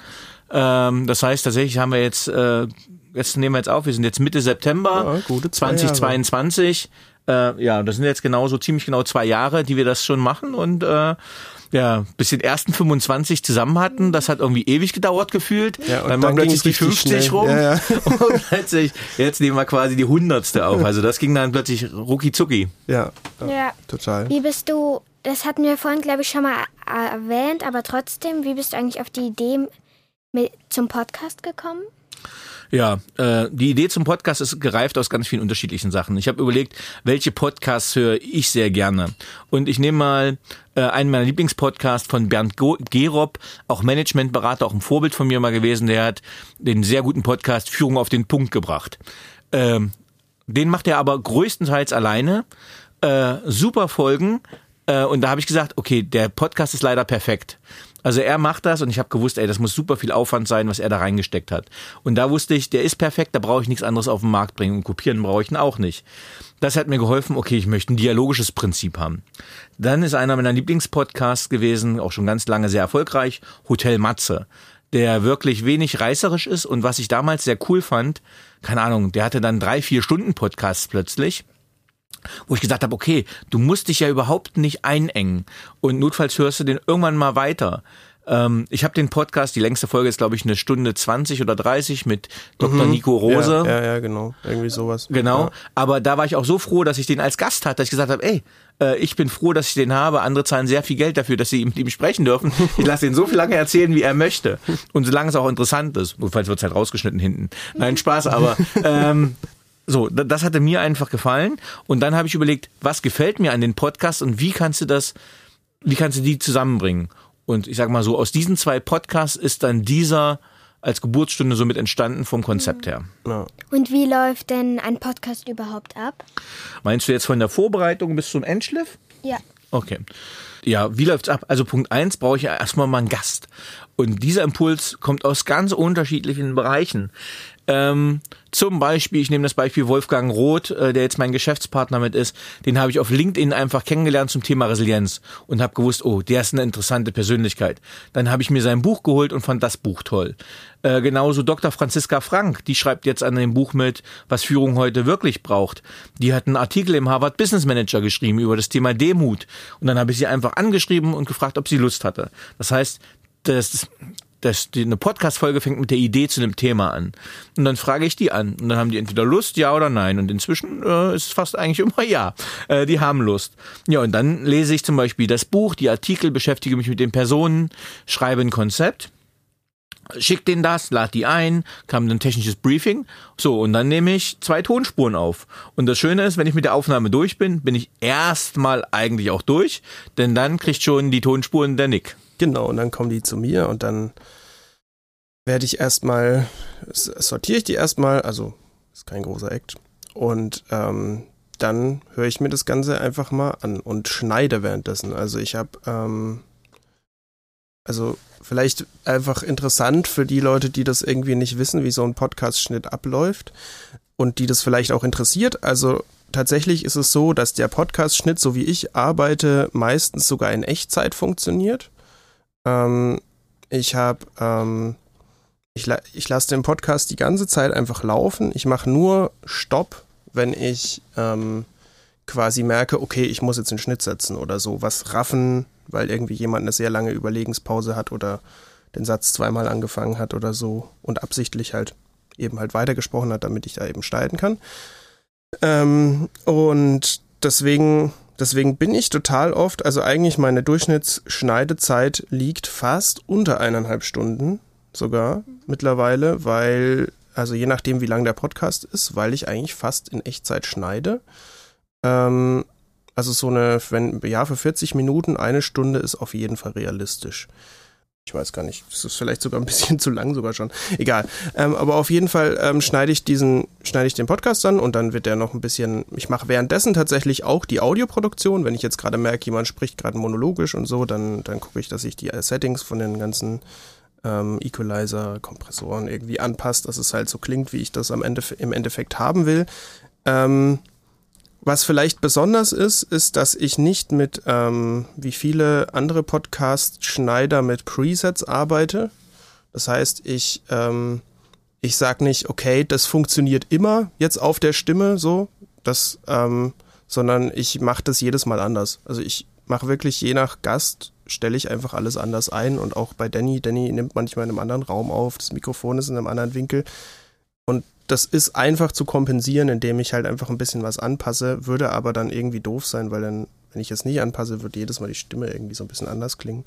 Ähm, das heißt, tatsächlich haben wir jetzt, äh, jetzt nehmen wir jetzt auf, wir sind jetzt Mitte September ja, gute 2022. Äh, ja, das sind jetzt genauso ziemlich genau zwei Jahre, die wir das schon machen und äh, ja, bis den ersten 25 zusammen hatten, das hat irgendwie ewig gedauert gefühlt. Ja, und dann, dann plötzlich die 50 schnell. rum ja, ja. und plötzlich, jetzt nehmen wir quasi die hundertste auf. Also das ging dann plötzlich rucki zucki. Ja, ja, total. Wie bist du, das hatten wir vorhin glaube ich schon mal erwähnt, aber trotzdem, wie bist du eigentlich auf die Idee mit zum Podcast gekommen? Ja, äh, die Idee zum Podcast ist gereift aus ganz vielen unterschiedlichen Sachen. Ich habe überlegt, welche Podcasts höre ich sehr gerne. Und ich nehme mal äh, einen meiner Lieblingspodcasts von Bernd Gerob, auch Managementberater, auch ein Vorbild von mir mal gewesen. Der hat den sehr guten Podcast Führung auf den Punkt gebracht. Ähm, den macht er aber größtenteils alleine. Äh, super Folgen. Äh, und da habe ich gesagt, okay, der Podcast ist leider perfekt. Also er macht das und ich habe gewusst, ey, das muss super viel Aufwand sein, was er da reingesteckt hat. Und da wusste ich, der ist perfekt, da brauche ich nichts anderes auf den Markt bringen und kopieren brauche ich ihn auch nicht. Das hat mir geholfen, okay, ich möchte ein dialogisches Prinzip haben. Dann ist einer meiner Lieblingspodcasts gewesen, auch schon ganz lange sehr erfolgreich, Hotel Matze, der wirklich wenig reißerisch ist und was ich damals sehr cool fand, keine Ahnung, der hatte dann drei, vier Stunden Podcasts plötzlich wo ich gesagt habe, okay, du musst dich ja überhaupt nicht einengen und notfalls hörst du den irgendwann mal weiter. Ähm, ich habe den Podcast, die längste Folge ist glaube ich eine Stunde 20 oder 30 mit Dr. Mhm. Nico Rose. Ja, ja, ja, genau, irgendwie sowas. Genau, ja. aber da war ich auch so froh, dass ich den als Gast hatte, dass ich gesagt habe, ey, äh, ich bin froh, dass ich den habe. Andere zahlen sehr viel Geld dafür, dass sie mit ihm sprechen dürfen. Ich lasse ihn so viel lange erzählen, wie er möchte. Und solange es auch interessant ist. Notfalls wird es halt rausgeschnitten hinten. Nein, Spaß, aber ähm, so, das hatte mir einfach gefallen. Und dann habe ich überlegt, was gefällt mir an den Podcasts und wie kannst du das, wie kannst du die zusammenbringen? Und ich sag mal so, aus diesen zwei Podcasts ist dann dieser als Geburtsstunde somit entstanden vom Konzept her. Ja. Und wie läuft denn ein Podcast überhaupt ab? Meinst du jetzt von der Vorbereitung bis zum Endschliff? Ja. Okay. Ja, wie läuft's ab? Also Punkt eins brauche ich ja erstmal mal einen Gast. Und dieser Impuls kommt aus ganz unterschiedlichen Bereichen. Ähm, zum Beispiel, ich nehme das Beispiel Wolfgang Roth, äh, der jetzt mein Geschäftspartner mit ist, den habe ich auf LinkedIn einfach kennengelernt zum Thema Resilienz und habe gewusst, oh, der ist eine interessante Persönlichkeit. Dann habe ich mir sein Buch geholt und fand das Buch toll. Äh, genauso Dr. Franziska Frank, die schreibt jetzt an dem Buch mit, was Führung heute wirklich braucht. Die hat einen Artikel im Harvard Business Manager geschrieben über das Thema Demut. Und dann habe ich sie einfach angeschrieben und gefragt, ob sie Lust hatte. Das heißt, das, das, die, eine Podcast-Folge fängt mit der Idee zu einem Thema an. Und dann frage ich die an. Und dann haben die entweder Lust, ja oder nein. Und inzwischen äh, ist es fast eigentlich immer ja. Äh, die haben Lust. Ja, und dann lese ich zum Beispiel das Buch, die Artikel, beschäftige mich mit den Personen, schreibe ein Konzept schick denen das, lad die ein, kam ein technisches Briefing. So, und dann nehme ich zwei Tonspuren auf. Und das Schöne ist, wenn ich mit der Aufnahme durch bin, bin ich erstmal eigentlich auch durch, denn dann kriegt schon die Tonspuren der Nick. Genau, und dann kommen die zu mir und dann werde ich erstmal, sortiere ich die erstmal, also ist kein großer Act. Und ähm, dann höre ich mir das Ganze einfach mal an und schneide währenddessen. Also ich habe, ähm, also vielleicht einfach interessant für die Leute, die das irgendwie nicht wissen, wie so ein Podcast-Schnitt abläuft und die das vielleicht auch interessiert. Also tatsächlich ist es so, dass der Podcast-Schnitt, so wie ich arbeite, meistens sogar in Echtzeit funktioniert. Ähm, ich habe, ähm, ich, la ich lasse den Podcast die ganze Zeit einfach laufen. Ich mache nur Stopp, wenn ich ähm, quasi merke, okay, ich muss jetzt einen Schnitt setzen oder so, was raffen, weil irgendwie jemand eine sehr lange Überlegenspause hat oder den Satz zweimal angefangen hat oder so und absichtlich halt eben halt weitergesprochen hat, damit ich da eben schneiden kann. Ähm, und deswegen Deswegen bin ich total oft, also eigentlich meine Durchschnittsschneidezeit liegt fast unter eineinhalb Stunden sogar mittlerweile, weil, also je nachdem, wie lang der Podcast ist, weil ich eigentlich fast in Echtzeit schneide. Ähm, also so eine, wenn, ja, für 40 Minuten eine Stunde ist auf jeden Fall realistisch. Ich weiß gar nicht, das ist vielleicht sogar ein bisschen zu lang sogar schon. Egal. Ähm, aber auf jeden Fall ähm, schneide ich diesen, schneide ich den Podcast dann und dann wird der noch ein bisschen. Ich mache währenddessen tatsächlich auch die Audioproduktion. Wenn ich jetzt gerade merke, jemand spricht gerade monologisch und so, dann, dann gucke ich, dass ich die Settings von den ganzen ähm, Equalizer, Kompressoren irgendwie anpasst, dass es halt so klingt, wie ich das am Ende im Endeffekt haben will. Ähm, was vielleicht besonders ist, ist, dass ich nicht mit, ähm, wie viele andere Podcast-Schneider mit Presets arbeite. Das heißt, ich, ähm, ich sag nicht, okay, das funktioniert immer jetzt auf der Stimme so, das, ähm, sondern ich mache das jedes Mal anders. Also ich mache wirklich je nach Gast stelle ich einfach alles anders ein und auch bei Danny. Danny nimmt manchmal in einem anderen Raum auf, das Mikrofon ist in einem anderen Winkel. Und das ist einfach zu kompensieren, indem ich halt einfach ein bisschen was anpasse, würde aber dann irgendwie doof sein, weil dann, wenn ich es nicht anpasse, wird jedes Mal die Stimme irgendwie so ein bisschen anders klingen.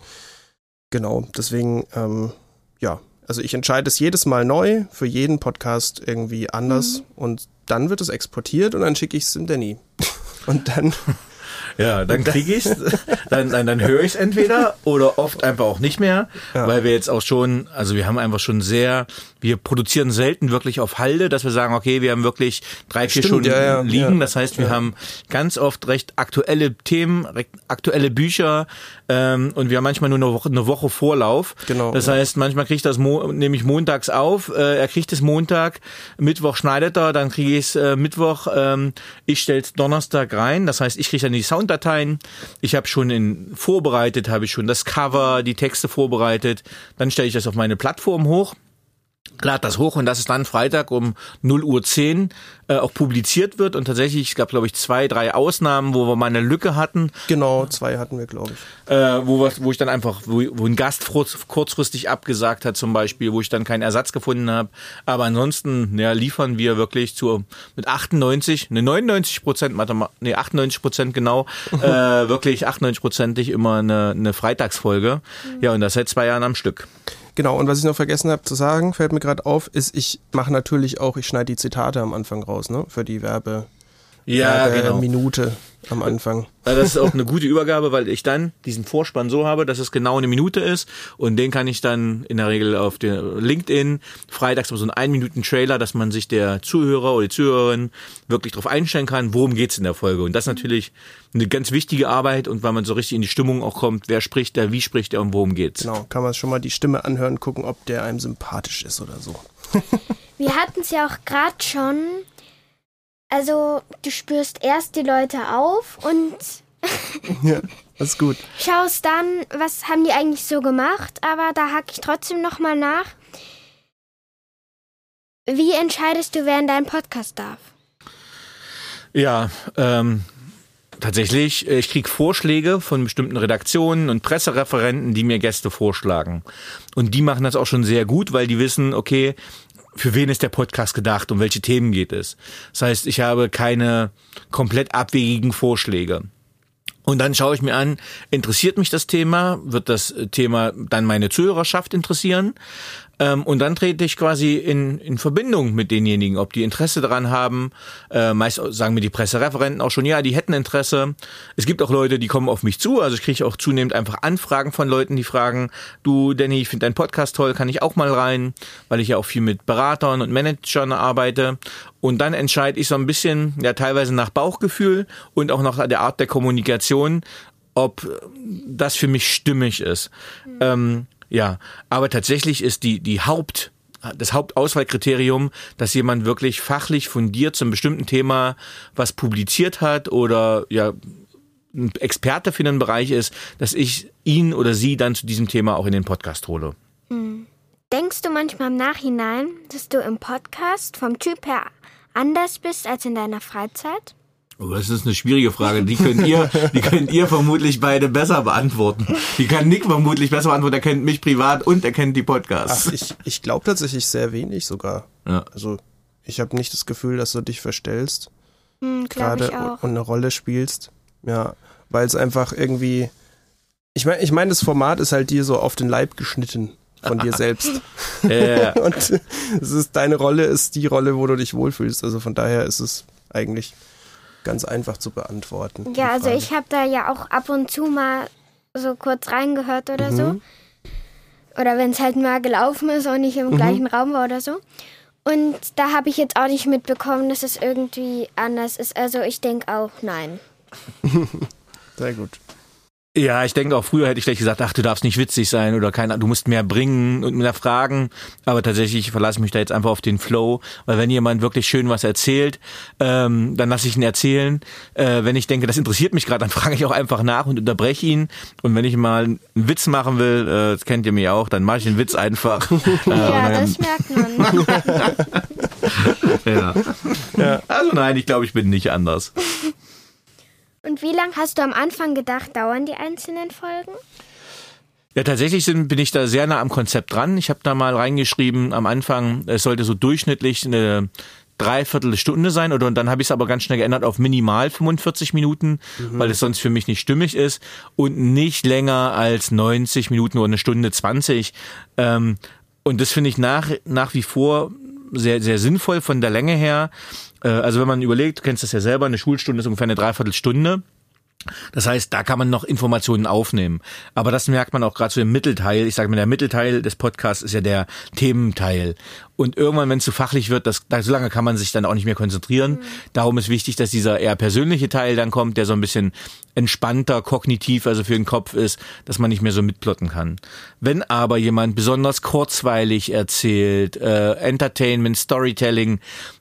Genau, deswegen, ähm, ja, Also ich entscheide es jedes Mal neu, für jeden Podcast irgendwie anders Mhm. und dann wird es exportiert und dann schicke ich es dem Danny. Und dann, Ja, dann kriege ich's, dann, dann, dann höre ich's entweder oder oft einfach auch nicht mehr, Ja. weil wir jetzt auch schon, also wir haben einfach schon sehr, wir produzieren selten wirklich auf Halde, dass wir sagen, okay, wir haben wirklich drei, vier Stunden ja, ja, liegen. ja. Das heißt, wir haben ganz oft recht aktuelle Themen, recht aktuelle Bücher ähm, und wir haben manchmal nur eine Woche, eine Woche Vorlauf. Genau, Das heißt, manchmal kriege ich das Mo nehme ich montags auf, äh, er kriegt es Montag, Mittwoch schneidet er, dann kriege ich es äh, Mittwoch, ähm, ich stelle es Donnerstag rein. Das heißt, ich kriege dann die Sounddateien. Ich habe schon in vorbereitet, habe ich schon das Cover, die Texte vorbereitet. Dann stelle ich das auf meine Plattform hoch lad das hoch und das ist dann Freitag um 0 Uhr 10 äh, auch publiziert wird und tatsächlich, es gab glaube ich zwei, drei Ausnahmen, wo wir mal eine Lücke hatten, genau, zwei hatten wir, glaube ich. äh, wo, wir, wo ich dann einfach, wo, wo ein Gast kurz, kurzfristig abgesagt hat zum Beispiel, wo ich dann keinen Ersatz gefunden habe. Aber ansonsten ja, liefern wir wirklich zu mit 98, ne 99 Prozent, nee 98 Prozent genau, äh, wirklich 98 prozentig immer eine, eine Freitagsfolge. Ja und das seit zwei Jahren am Stück. Genau, und was ich noch vergessen habe zu sagen, fällt mir gerade auf, ist, ich mache natürlich auch, ich schneide die Zitate am Anfang raus, ne? Für die Werbe, Ja, genau. Minute am Anfang. Das ist auch eine gute Übergabe, weil ich dann diesen Vorspann so habe, dass es genau eine Minute ist und den kann ich dann in der Regel auf der LinkedIn freitags so einen ein Minuten Trailer, dass man sich der Zuhörer oder die Zuhörerin wirklich darauf einstellen kann, worum geht's in der Folge. Und das ist natürlich eine ganz wichtige Arbeit und weil man so richtig in die Stimmung auch kommt, wer spricht da, wie spricht er und worum geht's. Genau, kann man schon mal die Stimme anhören, gucken, ob der einem sympathisch ist oder so. Wir hatten es ja auch gerade schon. Also, du spürst erst die Leute auf und Ja, das ist gut. schaust dann, was haben die eigentlich so gemacht, aber da hake ich trotzdem nochmal nach. Wie entscheidest du, wer in deinen Podcast darf? Ja, ähm, tatsächlich, äh, ich krieg Vorschläge von bestimmten Redaktionen und Pressereferenten, die mir Gäste vorschlagen. Und die machen das auch schon sehr gut, weil die wissen, okay, für wen ist der Podcast gedacht, um welche Themen geht es. Das heißt, ich habe keine komplett abwegigen Vorschläge. Und dann schaue ich mir an, interessiert mich das Thema? Wird das Thema dann meine Zuhörerschaft interessieren? Ähm, und dann trete ich quasi in, in Verbindung mit denjenigen, ob die Interesse daran haben. Äh, meist sagen mir die Pressereferenten auch schon, ja, die hätten Interesse. Es gibt auch Leute, die kommen auf mich zu. Also ich kriege auch zunehmend einfach Anfragen von Leuten, die fragen, du Danny, ich finde deinen Podcast toll, kann ich auch mal rein? Weil ich ja auch viel mit Beratern und Managern arbeite. Und dann entscheide ich so ein bisschen, ja teilweise nach Bauchgefühl und auch nach der Art der Kommunikation, ob das für mich stimmig ist. Ähm, ja, aber tatsächlich ist die, die Haupt, das Hauptauswahlkriterium, dass jemand wirklich fachlich fundiert zum bestimmten Thema was publiziert hat oder ja ein Experte für einen Bereich ist, dass ich ihn oder sie dann zu diesem Thema auch in den Podcast hole. Denkst du manchmal im Nachhinein, dass du im Podcast vom Typ her anders bist als in deiner Freizeit? Oh, das ist eine schwierige Frage. Die könnt ihr, die könnt ihr vermutlich beide besser beantworten. Die kann Nick vermutlich besser beantworten. Er kennt mich privat und er kennt die Podcasts. Ach, ich, ich glaube tatsächlich sehr wenig sogar. Ja. Also ich habe nicht das Gefühl, dass du dich verstellst, Hm, gerade und eine Rolle spielst. Ja, weil es einfach irgendwie. Ich meine, ich meine, das Format ist halt dir so auf den Leib geschnitten von dir selbst. Äh, Und es ist deine Rolle ist die Rolle, wo du dich wohlfühlst. Also von daher ist es eigentlich ganz einfach zu beantworten. Ja, also ich habe da ja auch ab und zu mal so kurz reingehört oder Mhm. so. Oder wenn es halt mal gelaufen ist und ich im Mhm. gleichen Raum war oder so. Und da habe ich jetzt auch nicht mitbekommen, dass es irgendwie anders ist. Also ich denke auch, nein. Sehr gut. Ja, ich denke auch früher hätte ich gleich gesagt, ach, du darfst nicht witzig sein oder keine, du musst mehr bringen und mehr fragen. Aber tatsächlich verlasse ich mich da jetzt einfach auf den Flow, weil wenn jemand wirklich schön was erzählt, ähm, dann lasse ich ihn erzählen. Äh, wenn ich denke, das interessiert mich gerade, dann frage ich auch einfach nach und unterbreche ihn. Und wenn ich mal einen Witz machen will, äh, das kennt ihr mich auch, dann mache ich den Witz einfach. äh, Ja, dann- das merkt man. ja. Also nein, ich glaube, ich bin nicht anders. Und wie lange hast du am Anfang gedacht, dauern die einzelnen Folgen? Ja, tatsächlich sind, bin ich da sehr nah am Konzept dran. Ich habe da mal reingeschrieben am Anfang, es sollte so durchschnittlich eine Dreiviertelstunde sein oder und dann habe ich es aber ganz schnell geändert auf minimal 45 Minuten, weil es sonst für mich nicht stimmig ist und nicht länger als 90 Minuten oder eine Stunde 20. Ähm, und das finde ich nach, nach wie vor sehr, sehr sinnvoll von der Länge her. Äh, also wenn man überlegt, du kennst das ja selber, eine Schulstunde ist ungefähr eine Dreiviertelstunde. Das heißt, da kann man noch Informationen aufnehmen. Aber das merkt man auch gerade so im Mittelteil. Ich sage mal, der Mittelteil des Podcasts ist ja der Thementeil. Und irgendwann, wenn es zu fachlich wird, das, da, so lange kann man sich dann auch nicht mehr konzentrieren. Mhm. Darum ist wichtig, dass dieser eher persönliche Teil dann kommt, der so ein bisschen entspannter, kognitiv, also für den Kopf ist, dass man nicht mehr so mitplotten kann. Wenn aber jemand besonders kurzweilig erzählt, äh, Entertainment, Storytelling,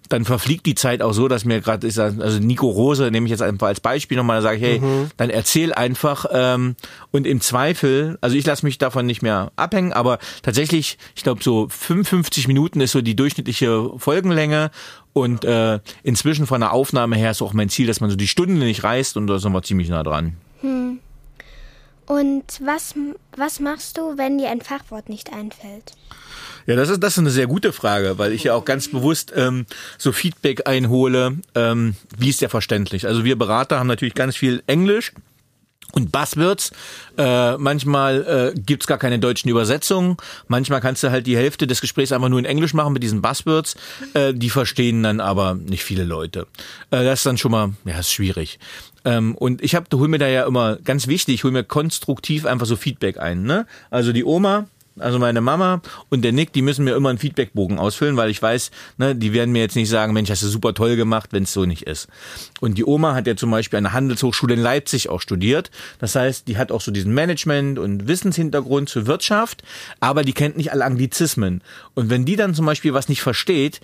dann verfliegt die Zeit auch so, dass mir gerade ist, also Nico Rose nehme ich jetzt einfach als Beispiel nochmal, da sage ich, hey, mhm. dann erzähl einfach ähm, und im Zweifel, also ich lasse mich davon nicht mehr abhängen, aber tatsächlich, ich glaube so 55 Minuten ist so die durchschnittliche Folgenlänge und äh, inzwischen von der Aufnahme her ist auch mein Ziel, dass man so die Stunde nicht reißt und da sind wir ziemlich nah dran. Hm. Und was, was machst du, wenn dir ein Fachwort nicht einfällt? Ja, das ist, das ist eine sehr gute Frage, weil ich ja auch ganz bewusst ähm, so Feedback einhole, ähm, wie ist der verständlich. Also wir Berater haben natürlich ganz viel Englisch und Buzzwords. Äh, manchmal äh, gibt's gar keine deutschen Übersetzungen. Manchmal kannst du halt die Hälfte des Gesprächs einfach nur in Englisch machen mit diesen Buzzwords. Äh, die verstehen dann aber nicht viele Leute. Äh, das ist dann schon mal, ja, ist schwierig. Ähm, und ich habe, hol mir da ja immer ganz wichtig, ich hol mir konstruktiv einfach so Feedback ein. Ne? Also die Oma, also meine Mama und der Nick, die müssen mir immer einen Feedbackbogen ausfüllen, weil ich weiß, ne, die werden mir jetzt nicht sagen, Mensch, hast du super toll gemacht, wenn es so nicht ist. Und die Oma hat ja zum Beispiel an der Handelshochschule in Leipzig auch studiert. Das heißt, die hat auch so diesen Management- und Wissenshintergrund zur Wirtschaft, aber die kennt nicht alle Anglizismen. Und wenn die dann zum Beispiel was nicht versteht,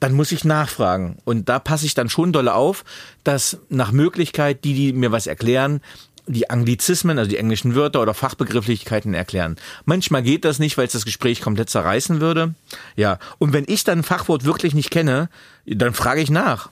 dann muss ich nachfragen. Und da passe ich dann schon dolle auf, dass nach Möglichkeit die, die mir was erklären, die Anglizismen, also die englischen Wörter oder Fachbegrifflichkeiten erklären. Manchmal geht das nicht, weil es das Gespräch komplett zerreißen würde. Ja, und wenn ich dann ein Fachwort wirklich nicht kenne, dann frage ich nach.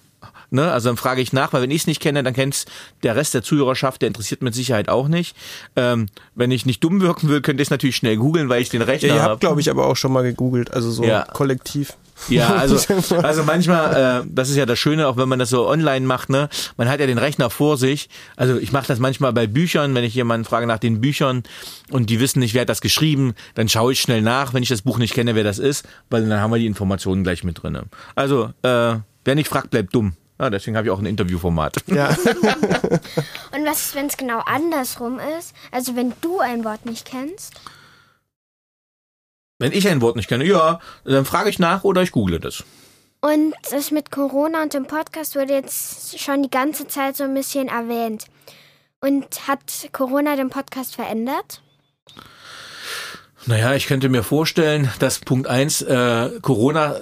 Ne? Also dann frage ich nach, weil wenn ich es nicht kenne, dann kennt der Rest der Zuhörerschaft, der interessiert mit Sicherheit auch nicht. Ähm, wenn ich nicht dumm wirken will, könnt ihr es natürlich schnell googeln, weil ich den Rechner habe. Ja, ihr habt, glaube ich, aber auch schon mal gegoogelt, also so ja. kollektiv. Ja, also, also manchmal, äh, das ist ja das Schöne, auch wenn man das so online macht, ne? Man hat ja den Rechner vor sich. Also ich mache das manchmal bei Büchern, wenn ich jemanden frage nach den Büchern und die wissen nicht, wer hat das geschrieben, dann schaue ich schnell nach, wenn ich das Buch nicht kenne, wer das ist, weil dann haben wir die Informationen gleich mit drinne. Also, äh, wer nicht fragt, bleibt dumm. Ja, deswegen habe ich auch ein Interviewformat. Ja. und was ist, wenn es genau andersrum ist? Also wenn du ein Wort nicht kennst? Wenn ich ein Wort nicht kenne, ja, dann frage ich nach oder ich google das. Und das mit Corona und dem Podcast wurde jetzt schon die ganze Zeit so ein bisschen erwähnt. Und hat Corona den Podcast verändert? Naja, ich könnte mir vorstellen, dass Punkt eins äh, Corona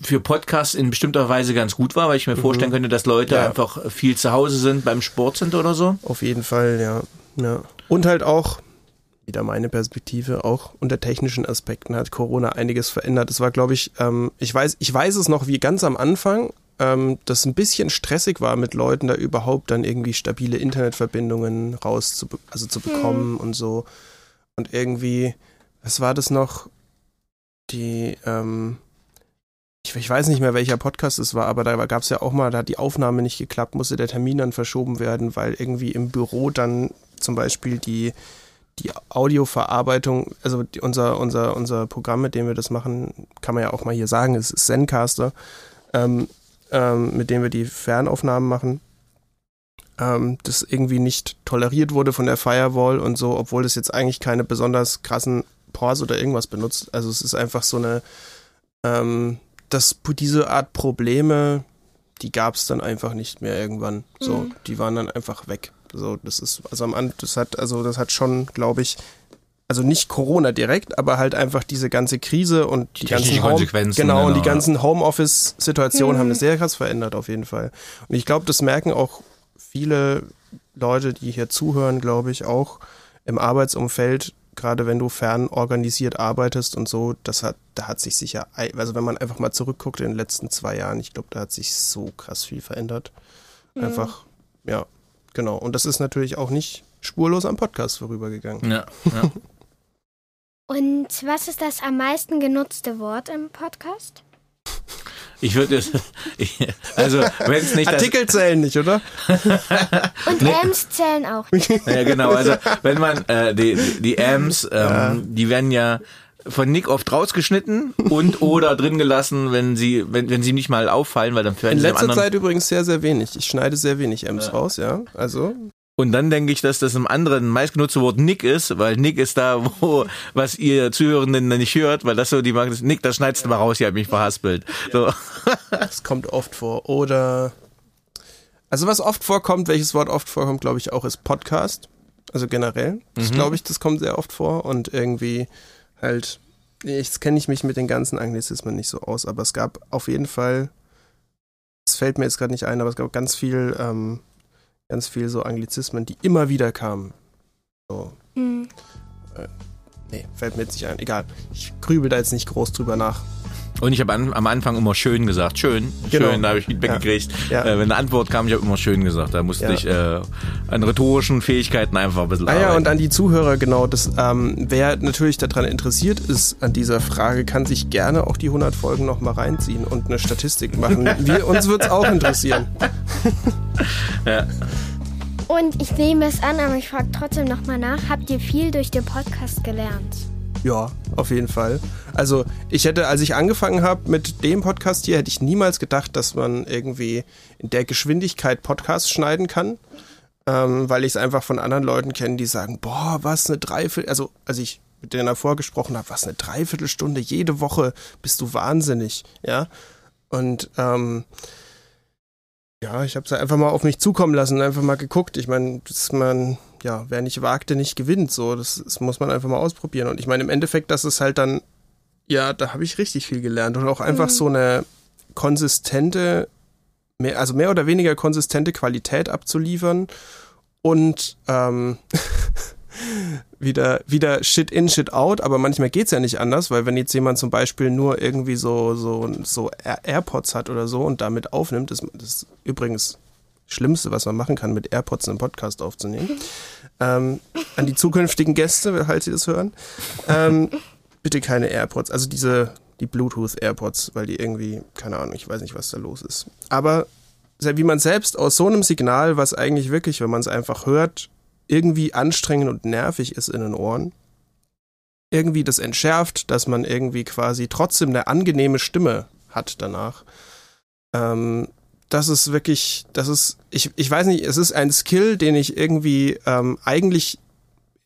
für Podcasts in bestimmter Weise ganz gut war, weil ich mir mhm. vorstellen könnte, dass Leute ja. einfach viel zu Hause sind beim Sport sind oder so. Auf jeden Fall, ja. ja. Und halt auch, wieder meine Perspektive, auch unter technischen Aspekten hat Corona einiges verändert. Es war, glaube ich, ähm, ich weiß, ich weiß es noch wie ganz am Anfang, ähm, dass ein bisschen stressig war mit Leuten, da überhaupt dann irgendwie stabile Internetverbindungen raus zu, also zu bekommen mhm. und so. Und irgendwie, was war das noch? Die, ähm, ich, ich, weiß nicht mehr, welcher Podcast es war, aber da gab es ja auch mal, da hat die Aufnahme nicht geklappt, musste der Termin dann verschoben werden, weil irgendwie im Büro dann zum Beispiel die die Audioverarbeitung, also unser, unser, unser Programm, mit dem wir das machen, kann man ja auch mal hier sagen, ist Zencaster, ähm, ähm, mit dem wir die Fernaufnahmen machen, ähm, das irgendwie nicht toleriert wurde von der Firewall und so, obwohl das jetzt eigentlich keine besonders krassen Pores oder irgendwas benutzt. Also es ist einfach so eine, ähm, dass diese Art Probleme, die gab es dann einfach nicht mehr irgendwann. So, mhm. die waren dann einfach weg. So, das ist, also am Anfang, das hat, also das hat schon, glaube ich, also nicht Corona direkt, aber halt einfach diese ganze Krise und die, die ganzen Home, Konsequenzen. Genau, und die genau, ganzen Homeoffice-Situationen mhm. haben das sehr krass verändert auf jeden Fall. Und ich glaube, das merken auch viele Leute, die hier zuhören, glaube ich, auch im Arbeitsumfeld, gerade wenn du fern organisiert arbeitest und so, das hat, da hat sich sicher, also wenn man einfach mal zurückguckt in den letzten zwei Jahren, ich glaube, da hat sich so krass viel verändert. Mhm. Einfach, ja, Genau. Und das ist natürlich auch nicht spurlos am Podcast vorübergegangen. Ja. ja. Und was ist das am meisten genutzte Wort im Podcast? Ich würde es, also wenn es nicht Artikel zählen nicht, oder? Und nee. Ams zählen auch. Nicht. Ja, genau. Also wenn man äh, die die Ams, ähm, ja. die werden ja von Nick oft rausgeschnitten und oder drin gelassen, wenn sie, wenn, wenn sie nicht mal auffallen, weil dann In letzter Zeit übrigens sehr, sehr wenig. Ich schneide sehr wenig M's ja. raus, ja. Also. Und dann denke ich, dass das im anderen meistgenutzte Wort Nick ist, weil Nick ist da, wo, was ihr Zuhörenden nicht hört, weil das so die Marke ist, Nick, das schneidest du mal raus, ihr habt mich verhaspelt. So. Das kommt oft vor. Oder, also was oft vorkommt, welches Wort oft vorkommt, glaube ich auch, ist Podcast. Also generell. Das mhm. glaube ich, das kommt sehr oft vor und irgendwie halt, jetzt kenne ich mich mit den ganzen Anglizismen nicht so aus, aber es gab auf jeden Fall, es fällt mir jetzt gerade nicht ein, aber es gab ganz viel, ähm, ganz viel so Anglizismen, die immer wieder kamen. So. Mhm. Äh, nee, fällt mir jetzt nicht ein. Egal. Ich grübel da jetzt nicht groß drüber nach. Und ich habe am Anfang immer schön gesagt. Schön, genau. schön, da habe ich Feedback ja. gekriegt. Ja. Äh, wenn eine Antwort kam, ich habe immer schön gesagt. Da musste ja. ich äh, an rhetorischen Fähigkeiten einfach ein bisschen ah, arbeiten. Ja, und an die Zuhörer, genau. Das, ähm, wer natürlich daran interessiert ist, an dieser Frage, kann sich gerne auch die 100 Folgen nochmal reinziehen und eine Statistik machen. Wir, uns wird es auch interessieren. ja. Und ich nehme es an, aber ich frage trotzdem nochmal nach. Habt ihr viel durch den Podcast gelernt? Ja, auf jeden Fall. Also ich hätte, als ich angefangen habe mit dem Podcast hier, hätte ich niemals gedacht, dass man irgendwie in der Geschwindigkeit Podcasts schneiden kann. Ähm, weil ich es einfach von anderen Leuten kenne, die sagen, boah, was eine Dreiviertel, also als ich mit denen davor gesprochen habe, was eine Dreiviertelstunde jede Woche, bist du wahnsinnig, ja. Und ähm, ja, ich habe es einfach mal auf mich zukommen lassen, einfach mal geguckt. Ich meine, dass man ja, wer nicht wagt, der nicht gewinnt. So, das, das muss man einfach mal ausprobieren. Und ich meine, im Endeffekt, das ist halt dann, ja, da habe ich richtig viel gelernt. Und auch einfach mhm. so eine konsistente, mehr, also mehr oder weniger konsistente Qualität abzuliefern und ähm, wieder, wieder Shit in, Shit out, aber manchmal geht's ja nicht anders, weil wenn jetzt jemand zum Beispiel nur irgendwie so, so, so AirPods hat oder so und damit aufnimmt, das, das ist übrigens Schlimmste, was man machen kann, mit AirPods einen Podcast aufzunehmen. Ähm, an die zukünftigen Gäste, falls sie das hören. Ähm, bitte keine AirPods, also diese, die Bluetooth AirPods, weil die irgendwie, keine Ahnung, ich weiß nicht, was da los ist. Aber wie man selbst aus so einem Signal, was eigentlich wirklich, wenn man es einfach hört, irgendwie anstrengend und nervig ist in den Ohren, irgendwie das entschärft, dass man irgendwie quasi trotzdem eine angenehme Stimme hat danach. Ähm, das ist wirklich, das ist, ich, ich weiß nicht, es ist ein Skill, den ich irgendwie ähm, eigentlich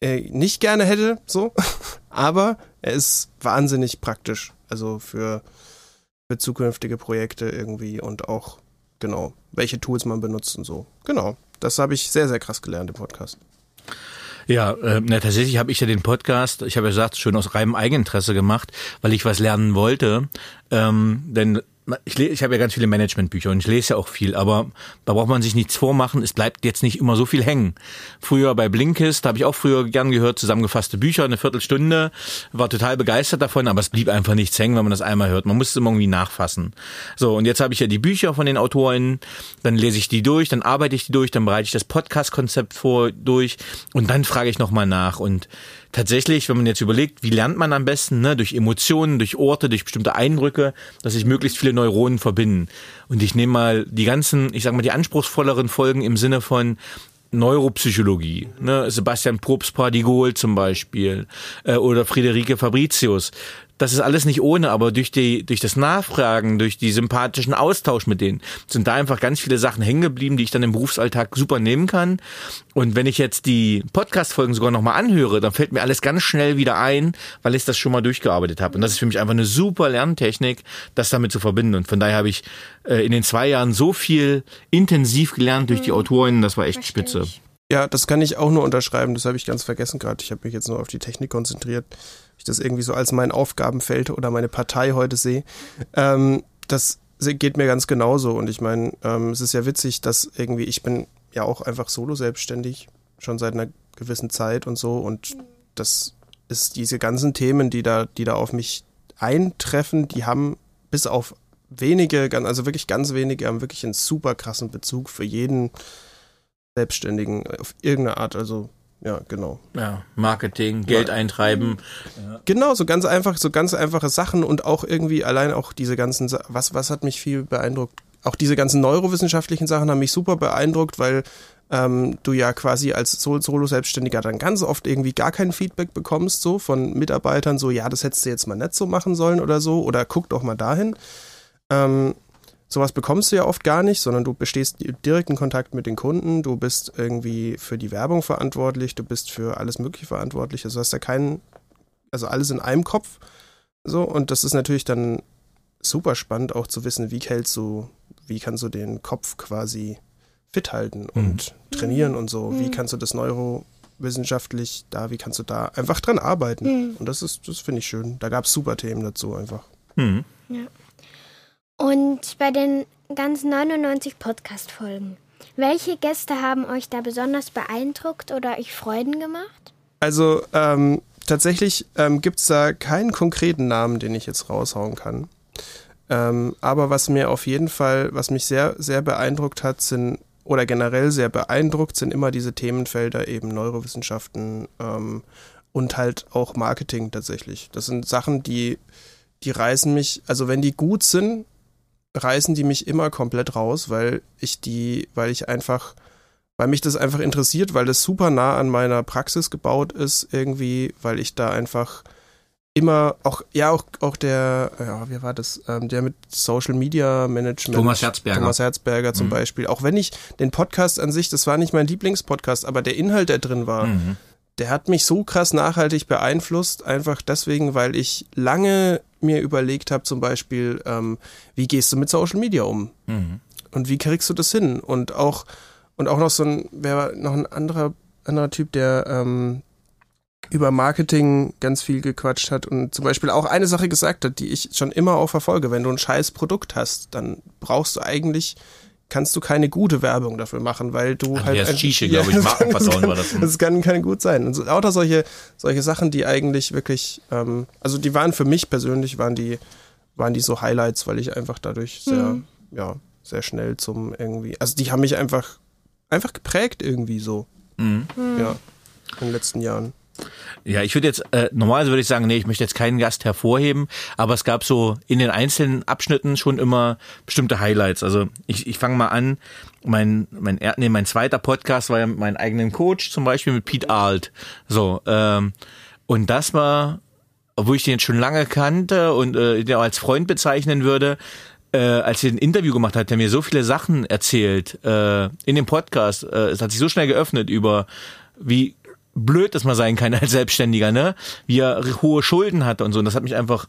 äh, nicht gerne hätte, so, aber er ist wahnsinnig praktisch, also für, für zukünftige Projekte irgendwie und auch, genau, welche Tools man benutzt und so. Genau, das habe ich sehr, sehr krass gelernt im Podcast. Ja, äh, na, tatsächlich habe ich ja den Podcast, ich habe ja gesagt, schön aus reinem Eigeninteresse gemacht, weil ich was lernen wollte. Ähm, denn ich, ich habe ja ganz viele Managementbücher und ich lese ja auch viel, aber da braucht man sich nichts vormachen, es bleibt jetzt nicht immer so viel hängen. Früher bei Blinkist habe ich auch früher gern gehört, zusammengefasste Bücher, eine Viertelstunde, war total begeistert davon, aber es blieb einfach nichts hängen, wenn man das einmal hört. Man muss es immer irgendwie nachfassen. So, und jetzt habe ich ja die Bücher von den Autoren, dann lese ich die durch, dann arbeite ich die durch, dann bereite ich das Podcast-Konzept vor durch und dann frage ich nochmal nach und tatsächlich, wenn man jetzt überlegt, wie lernt man am besten, ne? durch Emotionen, durch Orte, durch bestimmte Eindrücke, dass sich möglichst viele Neuronen verbinden. Und ich nehme mal die ganzen, ich sag mal, die anspruchsvolleren Folgen im Sinne von Neuropsychologie, ne? Sebastian Probst Pardigol zum Beispiel äh, oder Friederike Fabricius das ist alles nicht ohne, aber durch die, durch das Nachfragen, durch die sympathischen Austausch mit denen sind da einfach ganz viele Sachen hängen geblieben, die ich dann im Berufsalltag super nehmen kann. Und wenn ich jetzt die Podcast-Folgen sogar nochmal anhöre, dann fällt mir alles ganz schnell wieder ein, weil ich das schon mal durchgearbeitet habe. Und das ist für mich einfach eine super Lerntechnik, das damit zu verbinden. Und von daher habe ich äh, in den zwei Jahren so viel intensiv gelernt durch die mhm. Autoren, das war echt spitze. Ja, das kann ich auch nur unterschreiben. Das habe ich ganz vergessen gerade. Ich habe mich jetzt nur auf die Technik konzentriert. Ich das irgendwie so als mein Aufgabenfeld oder meine Partei heute sehe. Ähm, das geht mir ganz genauso. Und ich meine, ähm, es ist ja witzig, dass irgendwie ich bin ja auch einfach solo selbstständig schon seit einer gewissen Zeit und so. Und das ist diese ganzen Themen, die da, die da auf mich eintreffen, die haben bis auf wenige, also wirklich ganz wenige, haben wirklich einen super krassen Bezug für jeden Selbstständigen auf irgendeine Art. Also ja, genau. Ja, Marketing, Geld eintreiben. Genau, so ganz einfach, so ganz einfache Sachen und auch irgendwie allein auch diese ganzen, was, was hat mich viel beeindruckt? Auch diese ganzen neurowissenschaftlichen Sachen haben mich super beeindruckt, weil ähm, du ja quasi als Solo-Selbstständiger dann ganz oft irgendwie gar kein Feedback bekommst, so von Mitarbeitern, so, ja, das hättest du jetzt mal nicht so machen sollen oder so, oder guck doch mal dahin. Ähm, sowas bekommst du ja oft gar nicht, sondern du bestehst direkten Kontakt mit den Kunden, du bist irgendwie für die Werbung verantwortlich, du bist für alles Mögliche verantwortlich, also hast ja keinen, also alles in einem Kopf. So, und das ist natürlich dann super spannend auch zu wissen, wie hältst du, wie kannst du den Kopf quasi fit halten und mhm. trainieren und so. Mhm. Wie kannst du das neurowissenschaftlich da, wie kannst du da einfach dran arbeiten? Mhm. Und das ist, das finde ich schön. Da gab es super Themen dazu einfach. Mhm. Ja. Und bei den ganzen 99 Podcast-Folgen, welche Gäste haben euch da besonders beeindruckt oder euch Freuden gemacht? Also ähm, tatsächlich ähm, gibt es da keinen konkreten Namen, den ich jetzt raushauen kann. Ähm, aber was mir auf jeden Fall, was mich sehr, sehr beeindruckt hat, sind oder generell sehr beeindruckt sind immer diese Themenfelder eben Neurowissenschaften ähm, und halt auch Marketing tatsächlich. Das sind Sachen, die, die reißen mich, also wenn die gut sind, reißen die mich immer komplett raus, weil ich die, weil ich einfach, weil mich das einfach interessiert, weil das super nah an meiner Praxis gebaut ist irgendwie, weil ich da einfach immer auch, ja, auch, auch der, ja, wie war das, ähm, der mit Social Media Management. Thomas Herzberger. Thomas Herzberger zum mhm. Beispiel. Auch wenn ich den Podcast an sich, das war nicht mein Lieblingspodcast, aber der Inhalt, der drin war, mhm. der hat mich so krass nachhaltig beeinflusst, einfach deswegen, weil ich lange mir überlegt habe, zum Beispiel, ähm, wie gehst du mit Social Media um? Mhm. Und wie kriegst du das hin? Und auch, und auch noch so ein, wer war noch ein anderer, anderer Typ, der, ähm, über Marketing ganz viel gequatscht hat und zum Beispiel auch eine Sache gesagt hat, die ich schon immer auch verfolge. Wenn du ein scheiß Produkt hast, dann brauchst du eigentlich kannst du keine gute Werbung dafür machen, weil du halt. Andreas Schiesche, glaube ich, Markenvertrauen war das. Das kann, kann gut sein. Und so, lauter solche, solche Sachen, die eigentlich wirklich, ähm, also die waren für mich persönlich, waren die, waren die so Highlights, weil ich einfach dadurch sehr, mhm. ja, sehr schnell zum irgendwie, also die haben mich einfach, einfach geprägt irgendwie so. Mhm. Ja, in den letzten Jahren. Ja, ich würde jetzt, äh, normalerweise würde ich sagen, nee, ich möchte jetzt keinen Gast hervorheben, aber es gab so in den einzelnen Abschnitten schon immer bestimmte Highlights. Also ich, ich fange mal an, mein, mein, nee, mein zweiter Podcast war ja mit meinem eigenen Coach, zum Beispiel mit Pete Alt. So, ähm, und das war, obwohl ich den schon lange kannte und äh, den auch als Freund bezeichnen würde, äh, als er ein Interview gemacht hat, der mir so viele Sachen erzählt äh, in dem Podcast. Äh, es hat sich so schnell geöffnet über wie blöd das mal sein kann als Selbstständiger, ne? Wie er hohe Schulden hatte und so. Und das hat mich einfach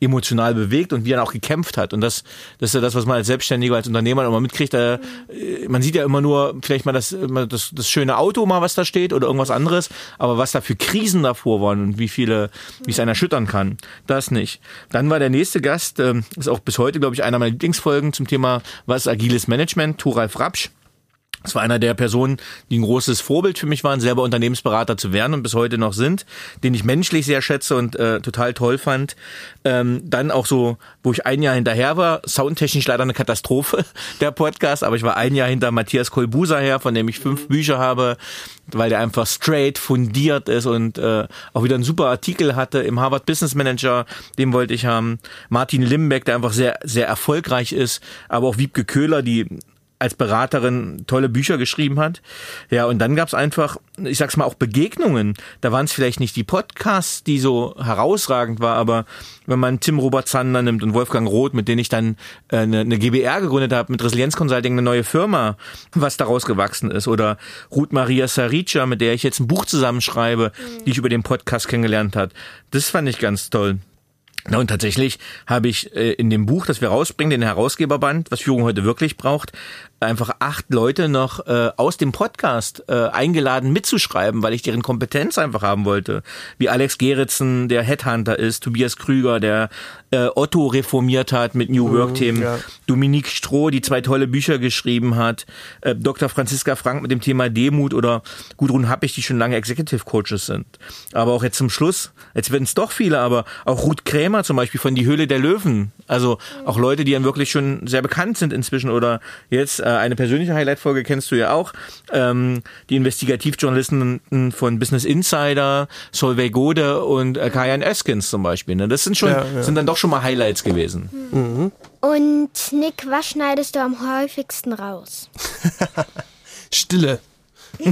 emotional bewegt und wie er auch gekämpft hat. Und das, das ist ja das, was man als Selbstständiger, als Unternehmer immer mitkriegt. Da, äh, man sieht ja immer nur vielleicht mal das, das, das schöne Auto mal, was da steht oder irgendwas anderes. Aber was da für Krisen davor waren und wie viele, wie es einen erschüttern kann, das nicht. Dann war der nächste Gast, äh, ist auch bis heute, glaube ich, einer meiner Lieblingsfolgen zum Thema, was agiles Management, Turalf Rapsch. Das war einer der Personen, die ein großes Vorbild für mich waren, selber Unternehmensberater zu werden und bis heute noch sind, den ich menschlich sehr schätze und äh, total toll fand. Ähm, dann auch so, wo ich ein Jahr hinterher war, soundtechnisch leider eine Katastrophe, der Podcast, aber ich war ein Jahr hinter Matthias Kolbuser her, von dem ich fünf Bücher habe, weil der einfach straight fundiert ist und äh, auch wieder einen super Artikel hatte im Harvard Business Manager, den wollte ich haben. Martin Limbeck, der einfach sehr, sehr erfolgreich ist, aber auch Wiebke Köhler, die als Beraterin tolle Bücher geschrieben hat. Ja, und dann gab's einfach, ich sag's mal, auch Begegnungen. Da waren es vielleicht nicht die Podcasts, die so herausragend war, aber wenn man Tim Robert Zander nimmt und Wolfgang Roth, mit denen ich dann äh, eine, eine GBR gegründet habe, mit Resilienz Consulting eine neue Firma, was daraus gewachsen ist. Oder Ruth Maria Sarica, mit der ich jetzt ein Buch zusammenschreibe, mhm. die ich über den Podcast kennengelernt hat. Das fand ich ganz toll. Na und tatsächlich habe ich äh, in dem Buch, das wir rausbringen, den Herausgeberband, was Führung heute wirklich braucht, einfach acht Leute noch äh, aus dem Podcast äh, eingeladen mitzuschreiben, weil ich deren Kompetenz einfach haben wollte. Wie Alex Geritzen, der Headhunter ist, Tobias Krüger, der äh, Otto reformiert hat mit New Work-Themen, mhm, ja. Dominique Stroh, die zwei tolle Bücher geschrieben hat, äh, Dr. Franziska Frank mit dem Thema Demut oder Gudrun Happig, die schon lange Executive Coaches sind. Aber auch jetzt zum Schluss, jetzt werden es doch viele, aber auch Ruth Krämer zum Beispiel von Die Höhle der Löwen. Also auch Leute, die dann wirklich schon sehr bekannt sind inzwischen oder jetzt eine persönliche Highlight-Folge kennst du ja auch. Ähm, die Investigativjournalisten von Business Insider, Solveig Gode und äh, Kajan Eskins zum Beispiel. Ne? Das sind schon, ja, ja. sind dann doch schon mal Highlights gewesen. Mhm. Und Nick, was schneidest du am häufigsten raus? Stille.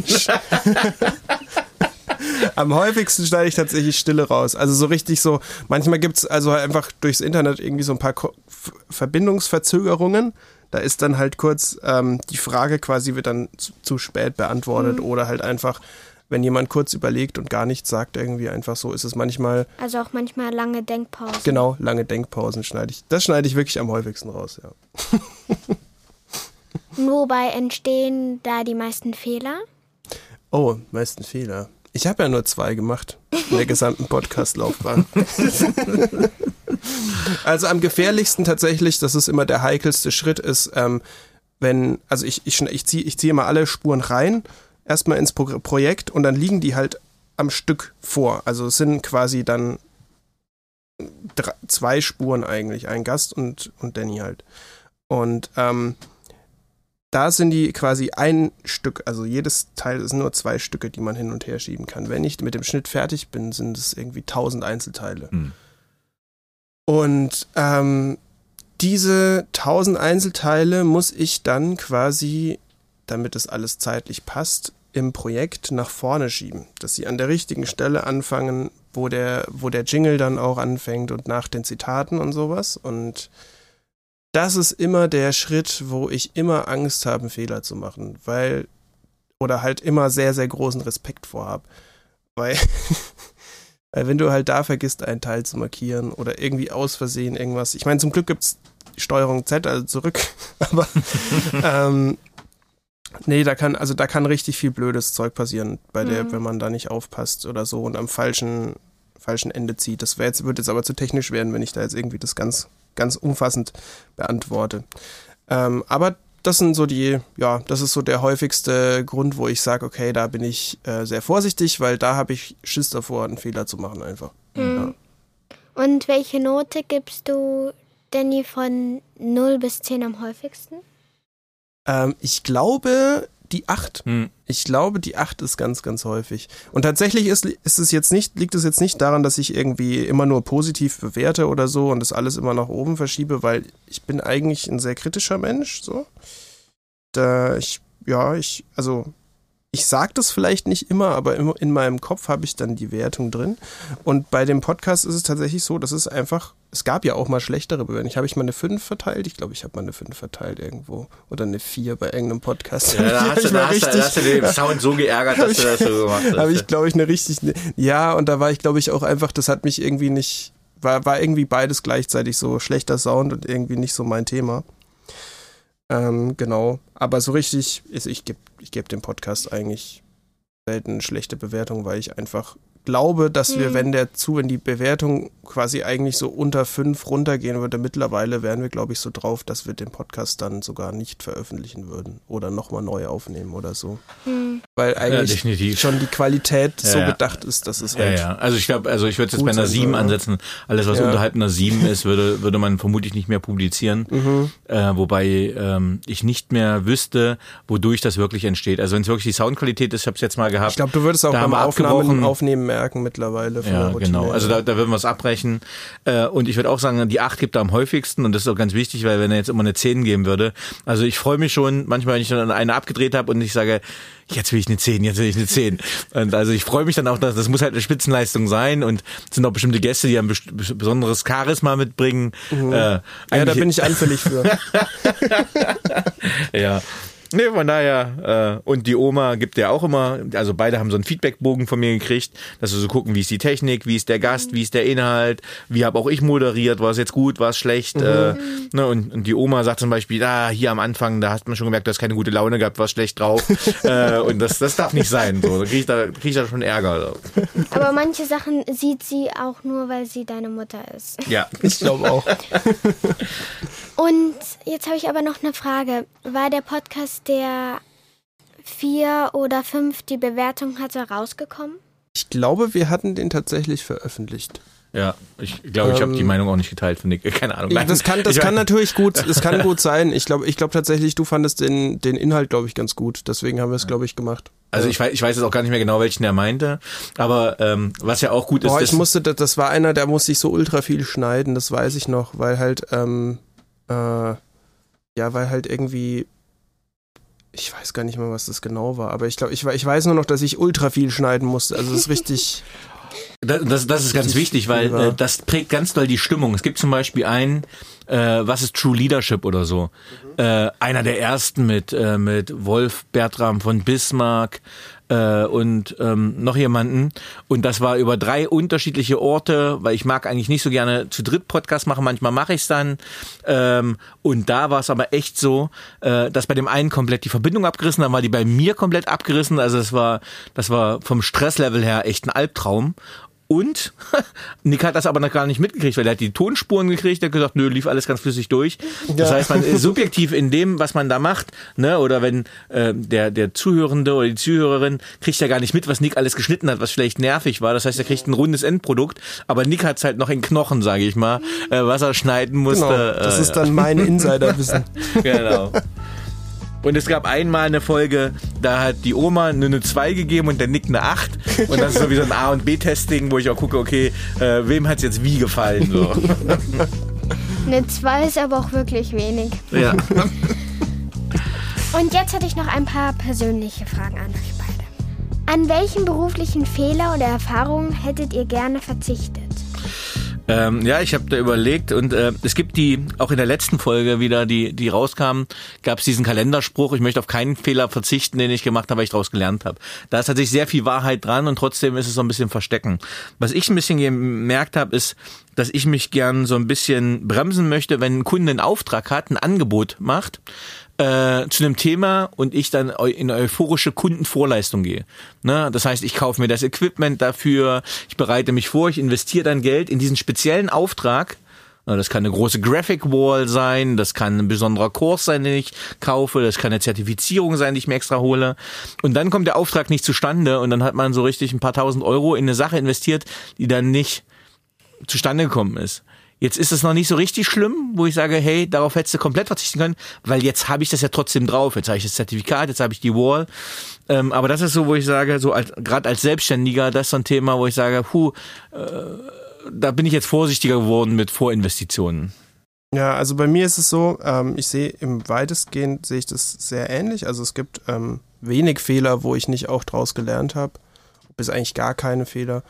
Am häufigsten schneide ich tatsächlich Stille raus. Also so richtig so, manchmal gibt es also einfach durchs Internet irgendwie so ein paar Ko Verbindungsverzögerungen. Da ist dann halt kurz ähm, die Frage quasi wird dann zu, zu spät beantwortet mhm. oder halt einfach, wenn jemand kurz überlegt und gar nichts sagt, irgendwie einfach so ist es manchmal. Also auch manchmal lange Denkpausen. Genau, lange Denkpausen schneide ich. Das schneide ich wirklich am häufigsten raus, ja. Wobei entstehen da die meisten Fehler? Oh, meisten Fehler. Ich habe ja nur zwei gemacht in der gesamten Podcast-Laufbahn. also am gefährlichsten tatsächlich, das ist immer der heikelste Schritt, ist, ähm, wenn, also ich, ich, ich ziehe ich zieh immer alle Spuren rein, erstmal ins Pro Projekt und dann liegen die halt am Stück vor. Also es sind quasi dann drei, zwei Spuren eigentlich, ein Gast und, und Danny halt. Und ähm, da sind die quasi ein Stück, also jedes Teil sind nur zwei Stücke, die man hin und her schieben kann. Wenn ich mit dem Schnitt fertig bin, sind es irgendwie tausend Einzelteile. Hm. Und ähm, diese tausend Einzelteile muss ich dann quasi, damit es alles zeitlich passt, im Projekt nach vorne schieben, dass sie an der richtigen Stelle anfangen, wo der, wo der Jingle dann auch anfängt und nach den Zitaten und sowas. Und das ist immer der Schritt, wo ich immer Angst habe, einen Fehler zu machen, weil oder halt immer sehr, sehr großen Respekt vorhab. Weil, weil wenn du halt da vergisst, einen Teil zu markieren oder irgendwie aus Versehen irgendwas. Ich meine, zum Glück gibt es Steuerung Z, also zurück, aber ähm, nee, da kann, also da kann richtig viel blödes Zeug passieren, bei der, mhm. wenn man da nicht aufpasst oder so und am falschen, falschen Ende zieht. Das jetzt, wird jetzt aber zu technisch werden, wenn ich da jetzt irgendwie das ganz ganz umfassend beantworte. Ähm, aber das sind so die, ja, das ist so der häufigste Grund, wo ich sage, okay, da bin ich äh, sehr vorsichtig, weil da habe ich Schiss davor, einen Fehler zu machen einfach. Mhm. Ja. Und welche Note gibst du Danny von 0 bis 10 am häufigsten? Ähm, ich glaube, die 8. Hm. Ich glaube, die 8 ist ganz, ganz häufig. Und tatsächlich ist, ist es jetzt nicht, liegt es jetzt nicht daran, dass ich irgendwie immer nur positiv bewerte oder so und das alles immer nach oben verschiebe, weil ich bin eigentlich ein sehr kritischer Mensch, so. Da ich, ja, ich, also ich sage das vielleicht nicht immer, aber in meinem Kopf habe ich dann die Wertung drin. Und bei dem Podcast ist es tatsächlich so, dass es einfach, es gab ja auch mal schlechtere Bewertungen. Ich habe ich mal eine 5 verteilt. Ich glaube, ich habe mal eine 5 verteilt irgendwo. Oder eine 4 bei irgendeinem Podcast. Ja, da, hast du, da, hast, richtig, da hast du den Sound so geärgert, dass du das so gemacht hast. Habe ich, glaube ich, eine richtig, ja, und da war ich, glaube ich, auch einfach, das hat mich irgendwie nicht, war, war irgendwie beides gleichzeitig so schlechter Sound und irgendwie nicht so mein Thema. Ähm, genau. Aber so richtig, ich gebe ich geb dem Podcast eigentlich selten schlechte Bewertung, weil ich einfach glaube, dass wir, mhm. wenn der zu, wenn die Bewertung quasi eigentlich so unter fünf runtergehen würde, mittlerweile wären wir, glaube ich, so drauf, dass wir den Podcast dann sogar nicht veröffentlichen würden oder nochmal neu aufnehmen oder so. Mhm. Weil eigentlich ja, schon die Qualität ja, so gedacht ist, dass es halt. Ja, ja. Also ich glaube, also ich würde jetzt bei einer 7 ansetzen. Alles, was unterhalb einer 7 ist, würde, würde man vermutlich nicht mehr publizieren. Mhm. Äh, wobei ähm, ich nicht mehr wüsste, wodurch das wirklich entsteht. Also wenn es wirklich die Soundqualität ist, ich habe es jetzt mal gehabt. Ich glaube, du würdest auch beim Aufnahmen, Aufnehmen merken mittlerweile. ja, genau. Also da, da würden wir es abbrechen. Äh, und ich würde auch sagen, die 8 gibt da am häufigsten und das ist auch ganz wichtig, weil wenn er jetzt immer eine 10 geben würde, also ich freue mich schon manchmal, wenn ich dann eine abgedreht habe und ich sage, jetzt will ich eine 10, jetzt will ich eine 10. Und also ich freue mich dann auch, dass das muss halt eine Spitzenleistung sein und es sind auch bestimmte Gäste, die ein besonderes Charisma mitbringen. Mhm. Äh, ja, da bin ich anfällig für. ja. Nee, von daher, äh, und die Oma gibt ja auch immer, also beide haben so einen Feedbackbogen von mir gekriegt, dass wir so gucken, wie ist die Technik, wie ist der Gast, wie ist der Inhalt, wie habe auch ich moderiert, war es jetzt gut, war es schlecht. Mhm. Äh, ne, und, und die Oma sagt zum Beispiel, ah, hier am Anfang, da hast man schon gemerkt, du hast keine gute Laune gehabt, warst schlecht drauf. äh, und das, das darf nicht sein. So. Da kriege ich, da, krieg ich da schon Ärger. Aber manche Sachen sieht sie auch nur, weil sie deine Mutter ist. Ja, ich glaube auch. Und jetzt habe ich aber noch eine Frage. War der Podcast, der vier oder fünf die Bewertung hatte, rausgekommen? Ich glaube, wir hatten den tatsächlich veröffentlicht. Ja, ich glaube, ich ähm, habe die Meinung auch nicht geteilt, finde ich. Keine Ahnung. Nein, das kann, das kann natürlich gut, das kann gut sein. Ich glaube, ich glaube tatsächlich, du fandest den, den Inhalt, glaube ich, ganz gut. Deswegen haben wir es, glaube ich, gemacht. Also ich weiß, ich weiß jetzt auch gar nicht mehr genau, welchen er meinte. Aber ähm, was ja auch gut ist. Boah, ich musste, das war einer, der musste ich so ultra viel schneiden, das weiß ich noch, weil halt ähm, äh, ja, weil halt irgendwie ich weiß gar nicht mehr, was das genau war, aber ich glaube, ich, ich weiß nur noch, dass ich ultra viel schneiden musste. Also das ist richtig. Das, das, das ist ganz wichtig, weil äh, das prägt ganz doll die Stimmung. Es gibt zum Beispiel einen, äh, was ist True Leadership oder so. Mhm. Äh, einer der ersten mit, äh, mit Wolf Bertram von Bismarck, äh, und ähm, noch jemanden. Und das war über drei unterschiedliche Orte, weil ich mag eigentlich nicht so gerne zu dritt Podcast machen. Manchmal mache ich es dann. Ähm, und da war es aber echt so, äh, dass bei dem einen komplett die Verbindung abgerissen, dann war die bei mir komplett abgerissen. Also das war, das war vom Stresslevel her echt ein Albtraum. Und Nick hat das aber noch gar nicht mitgekriegt, weil er hat die Tonspuren gekriegt, er hat gesagt, nö, lief alles ganz flüssig durch. Das ja. heißt, man ist subjektiv in dem, was man da macht, ne, oder wenn äh, der der Zuhörende oder die Zuhörerin kriegt ja gar nicht mit, was Nick alles geschnitten hat, was vielleicht nervig war. Das heißt, er kriegt ein rundes Endprodukt, aber Nick hat's halt noch in Knochen, sage ich mal, äh, was er schneiden musste. Genau, das äh, ist dann mein Insiderwissen. genau. Und es gab einmal eine Folge, da hat die Oma nur eine 2 gegeben und der Nick eine 8. Und das ist so wie so ein A- und B-Testing, wo ich auch gucke, okay, äh, wem hat es jetzt wie gefallen? So. Eine 2 ist aber auch wirklich wenig. Ja. Und jetzt hätte ich noch ein paar persönliche Fragen an euch beide. An welchen beruflichen Fehler oder Erfahrungen hättet ihr gerne verzichtet? Ähm, ja, ich habe da überlegt und äh, es gibt die, auch in der letzten Folge wieder, die, die rauskam, gab es diesen Kalenderspruch, ich möchte auf keinen Fehler verzichten, den ich gemacht habe, weil ich daraus gelernt habe. Da ist tatsächlich sehr viel Wahrheit dran und trotzdem ist es so ein bisschen verstecken. Was ich ein bisschen gemerkt habe, ist, dass ich mich gern so ein bisschen bremsen möchte, wenn ein Kunde einen Auftrag hat, ein Angebot macht, äh, zu einem Thema und ich dann in euphorische Kundenvorleistung gehe. Ne? Das heißt, ich kaufe mir das Equipment dafür, ich bereite mich vor, ich investiere dann Geld in diesen speziellen Auftrag. Das kann eine große Graphic Wall sein, das kann ein besonderer Kurs sein, den ich kaufe, das kann eine Zertifizierung sein, die ich mir extra hole. Und dann kommt der Auftrag nicht zustande und dann hat man so richtig ein paar tausend Euro in eine Sache investiert, die dann nicht zustande gekommen ist. Jetzt ist es noch nicht so richtig schlimm, wo ich sage, hey, darauf hättest du komplett verzichten können, weil jetzt habe ich das ja trotzdem drauf. Jetzt habe ich das Zertifikat, jetzt habe ich die Wall. Ähm, aber das ist so, wo ich sage, so als, gerade als Selbstständiger, das ist so ein Thema, wo ich sage, puh, äh, da bin ich jetzt vorsichtiger geworden mit Vorinvestitionen. Ja, also bei mir ist es so, ähm, ich sehe im weitestgehend sehe ich das sehr ähnlich. Also es gibt ähm, wenig Fehler, wo ich nicht auch draus gelernt habe, bis eigentlich gar keine Fehler.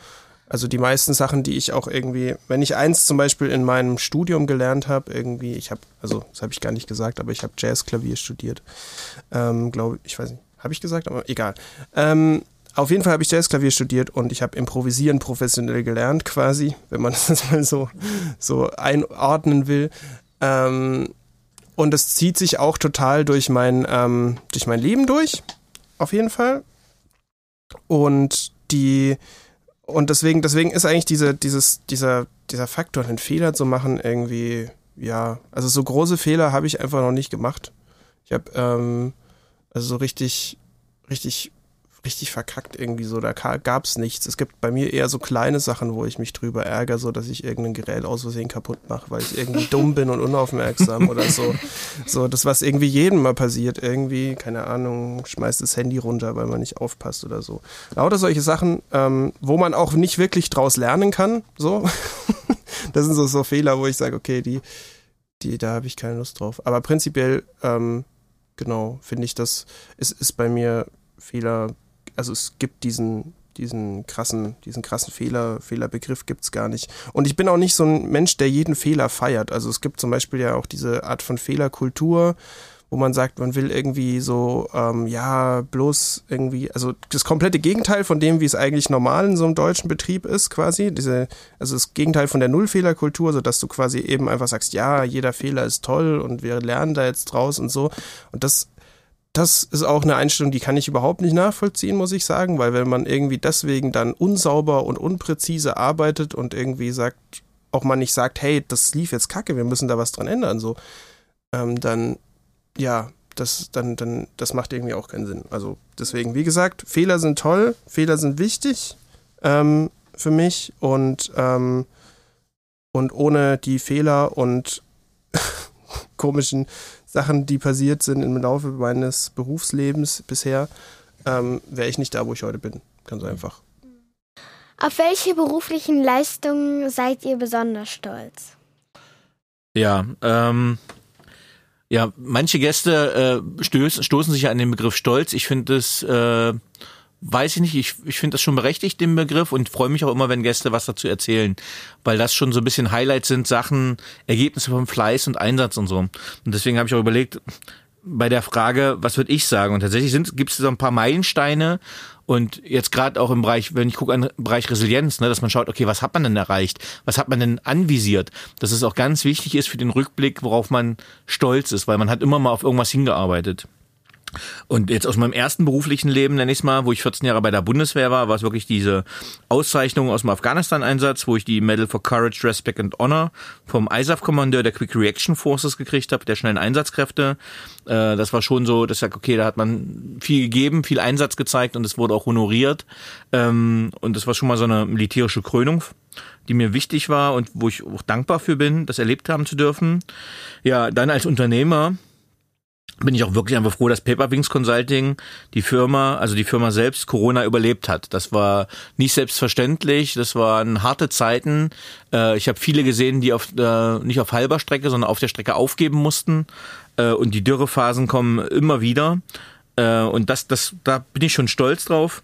Also die meisten Sachen, die ich auch irgendwie, wenn ich eins zum Beispiel in meinem Studium gelernt habe, irgendwie, ich habe, also das habe ich gar nicht gesagt, aber ich habe Jazzklavier studiert. Ähm, glaube ich, weiß nicht, habe ich gesagt, aber egal. Ähm, auf jeden Fall habe ich Jazzklavier studiert und ich habe Improvisieren professionell gelernt, quasi, wenn man das mal so, so einordnen will. Ähm, und das zieht sich auch total durch mein, ähm, durch mein Leben durch, auf jeden Fall. Und die, und deswegen, deswegen ist eigentlich diese, dieses, dieser, dieser Faktor, einen Fehler zu machen, irgendwie, ja, also so große Fehler habe ich einfach noch nicht gemacht. Ich habe, ähm, also so richtig, richtig richtig verkackt irgendwie so. Da gab's nichts. Es gibt bei mir eher so kleine Sachen, wo ich mich drüber ärgere, so dass ich irgendein Gerät aus Versehen kaputt mache, weil ich irgendwie dumm bin und unaufmerksam oder so. So, das, was irgendwie jedem mal passiert, irgendwie, keine Ahnung, schmeißt das Handy runter, weil man nicht aufpasst oder so. Lauter solche Sachen, ähm, wo man auch nicht wirklich draus lernen kann, so. das sind so, so Fehler, wo ich sage, okay, die, die, da habe ich keine Lust drauf. Aber prinzipiell, ähm, genau, finde ich, das ist, ist bei mir Fehler also es gibt diesen, diesen krassen, diesen krassen Fehler, Fehlerbegriff gibt's gar nicht. Und ich bin auch nicht so ein Mensch, der jeden Fehler feiert. Also es gibt zum Beispiel ja auch diese Art von Fehlerkultur, wo man sagt, man will irgendwie so, ähm, ja, bloß irgendwie, also das komplette Gegenteil von dem, wie es eigentlich normal in so einem deutschen Betrieb ist, quasi. Diese, also das Gegenteil von der Nullfehlerkultur, so dass du quasi eben einfach sagst, ja, jeder Fehler ist toll und wir lernen da jetzt draus und so. Und das das ist auch eine Einstellung, die kann ich überhaupt nicht nachvollziehen, muss ich sagen, weil wenn man irgendwie deswegen dann unsauber und unpräzise arbeitet und irgendwie sagt, auch man nicht sagt, hey, das lief jetzt kacke, wir müssen da was dran ändern, so, ähm, dann, ja, das, dann, dann, das macht irgendwie auch keinen Sinn. Also deswegen, wie gesagt, Fehler sind toll, Fehler sind wichtig ähm, für mich und, ähm, und ohne die Fehler und komischen Sachen, die passiert sind im Laufe meines Berufslebens bisher, ähm, wäre ich nicht da, wo ich heute bin. Ganz einfach. Auf welche beruflichen Leistungen seid ihr besonders stolz? Ja, ähm, Ja, manche Gäste äh, stößen, stoßen sich an den Begriff Stolz. Ich finde es, äh, weiß ich nicht, ich, ich finde das schon berechtigt, den Begriff, und freue mich auch immer, wenn Gäste was dazu erzählen, weil das schon so ein bisschen Highlights sind, Sachen, Ergebnisse vom Fleiß und Einsatz und so. Und deswegen habe ich auch überlegt, bei der Frage, was würde ich sagen? Und tatsächlich gibt es so ein paar Meilensteine und jetzt gerade auch im Bereich, wenn ich gucke an Bereich Resilienz, ne, dass man schaut, okay, was hat man denn erreicht? Was hat man denn anvisiert? Dass es auch ganz wichtig ist für den Rückblick, worauf man stolz ist, weil man hat immer mal auf irgendwas hingearbeitet. Und jetzt aus meinem ersten beruflichen Leben, nenne ich es mal, wo ich 14 Jahre bei der Bundeswehr war, war es wirklich diese Auszeichnung aus dem Afghanistan-Einsatz, wo ich die Medal for Courage, Respect and Honor vom ISAF-Kommandeur der Quick Reaction Forces gekriegt habe, der schnellen Einsatzkräfte. Äh, das war schon so, dass ich sage, okay, da hat man viel gegeben, viel Einsatz gezeigt und es wurde auch honoriert. Ähm, und das war schon mal so eine militärische Krönung die mir wichtig war und wo ich auch dankbar für bin, das erlebt haben zu dürfen. Ja, dann als Unternehmer bin ich auch wirklich einfach froh, dass Paperwings Consulting die Firma, also die Firma selbst Corona überlebt hat. Das war nicht selbstverständlich, das waren harte Zeiten. Äh, ich habe viele gesehen, die auf äh, nicht auf halber Strecke, sondern auf der Strecke aufgeben mussten äh, und die Dürrephasen kommen immer wieder. Und das, das, da bin ich schon stolz drauf.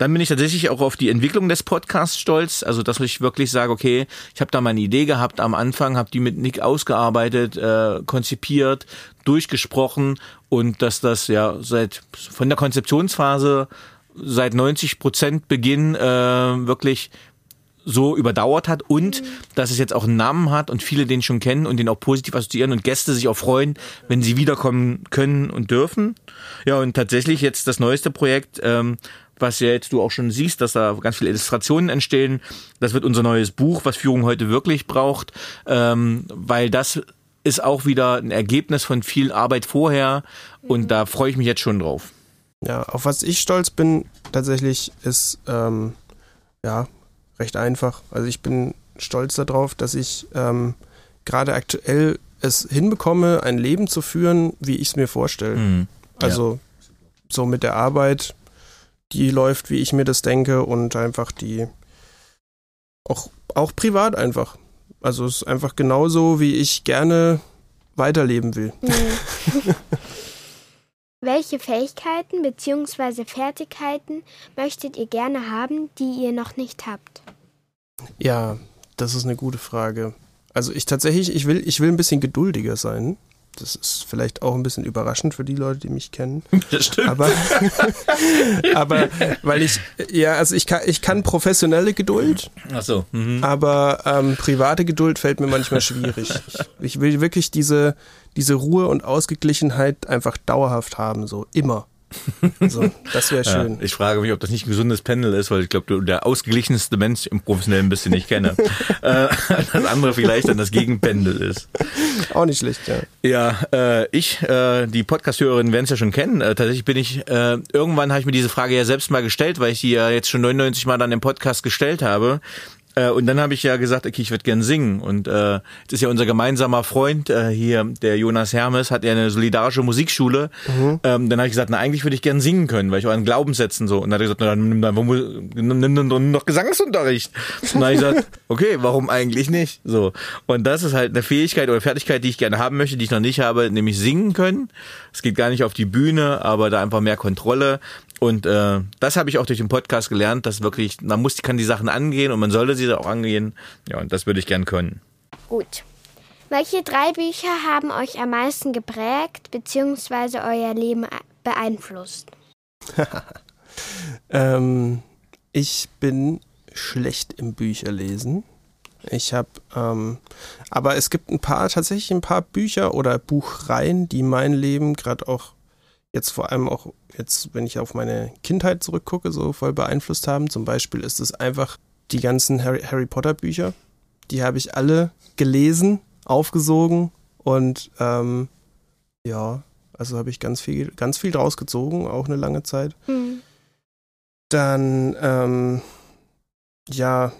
Dann bin ich tatsächlich auch auf die Entwicklung des Podcasts stolz. Also, dass ich wirklich sage, okay, ich habe da meine Idee gehabt am Anfang, habe die mit Nick ausgearbeitet, äh, konzipiert, durchgesprochen und dass das ja seit von der Konzeptionsphase seit 90 Prozent Beginn äh, wirklich so überdauert hat und dass es jetzt auch einen Namen hat und viele den schon kennen und den auch positiv assoziieren und Gäste sich auch freuen, wenn sie wiederkommen können und dürfen. Ja, und tatsächlich jetzt das neueste Projekt, ähm, was ja jetzt du auch schon siehst, dass da ganz viele Illustrationen entstehen. Das wird unser neues Buch, was Führung heute wirklich braucht, ähm, weil das ist auch wieder ein Ergebnis von viel Arbeit vorher und da freue ich mich jetzt schon drauf. Ja, auf was ich stolz bin tatsächlich ist ähm, ja recht einfach. Also ich bin stolz darauf, dass ich ähm, gerade aktuell es hinbekomme, ein Leben zu führen, wie ich es mir vorstelle. Mhm. Also so mit der Arbeit, die läuft, wie ich mir das denke und einfach die auch, auch privat einfach. Also es ist einfach genauso, wie ich gerne weiterleben will. Mhm. Welche Fähigkeiten bzw. Fertigkeiten möchtet ihr gerne haben, die ihr noch nicht habt? Ja, das ist eine gute Frage. Also ich tatsächlich, ich will, ich will ein bisschen geduldiger sein. Das ist vielleicht auch ein bisschen überraschend für die Leute, die mich kennen. Das stimmt. Aber, aber weil ich, ja, also ich kann, ich kann professionelle Geduld. Ach so. Mhm. Aber ähm, private Geduld fällt mir manchmal schwierig. Ich will wirklich diese, diese Ruhe und Ausgeglichenheit einfach dauerhaft haben, so immer. So, das wäre schön. Ja, ich frage mich, ob das nicht ein gesundes Pendel ist, weil ich glaube, du der ausgeglichenste Mensch im professionellen bist, den ich kenne. äh, das andere vielleicht dann das Gegenpendel ist. Auch nicht schlecht, ja. Ja, äh, ich, äh, die Podcast-Hörerinnen werden es ja schon kennen. Äh, tatsächlich bin ich, äh, irgendwann habe ich mir diese Frage ja selbst mal gestellt, weil ich die ja jetzt schon 99 Mal dann im Podcast gestellt habe. Äh, und dann habe ich ja gesagt, okay, ich würde gern singen. Und äh, das ist ja unser gemeinsamer Freund äh, hier, der Jonas Hermes, hat ja eine solidarische Musikschule. Mhm. Ähm, dann habe ich gesagt, na eigentlich würde ich gern singen können, weil ich auch an Glaubenssätzen so. Und dann hat er gesagt, na, dann nimm, dann, nimm, nimm, nimm doch Gesangsunterricht. Und dann habe ich gesagt, okay, warum eigentlich nicht? So. Und das ist halt eine Fähigkeit oder Fertigkeit, die ich gerne haben möchte, die ich noch nicht habe, nämlich singen können. Es geht gar nicht auf die Bühne, aber da einfach mehr Kontrolle. Und äh, das habe ich auch durch den Podcast gelernt, dass wirklich, man muss, kann die Sachen angehen und man sollte sie auch angehen. Ja, und das würde ich gern können. Gut. Welche drei Bücher haben euch am meisten geprägt bzw. euer Leben beeinflusst? ähm, ich bin schlecht im Bücherlesen. Ich habe, ähm, aber es gibt ein paar, tatsächlich ein paar Bücher oder Buchreihen, die mein Leben gerade auch jetzt vor allem auch jetzt, wenn ich auf meine Kindheit zurückgucke, so voll beeinflusst haben. Zum Beispiel ist es einfach die ganzen Harry, Harry Potter Bücher. Die habe ich alle gelesen, aufgesogen und ähm, ja, also habe ich ganz viel, ganz viel draus gezogen, auch eine lange Zeit. Mhm. Dann ähm, ja,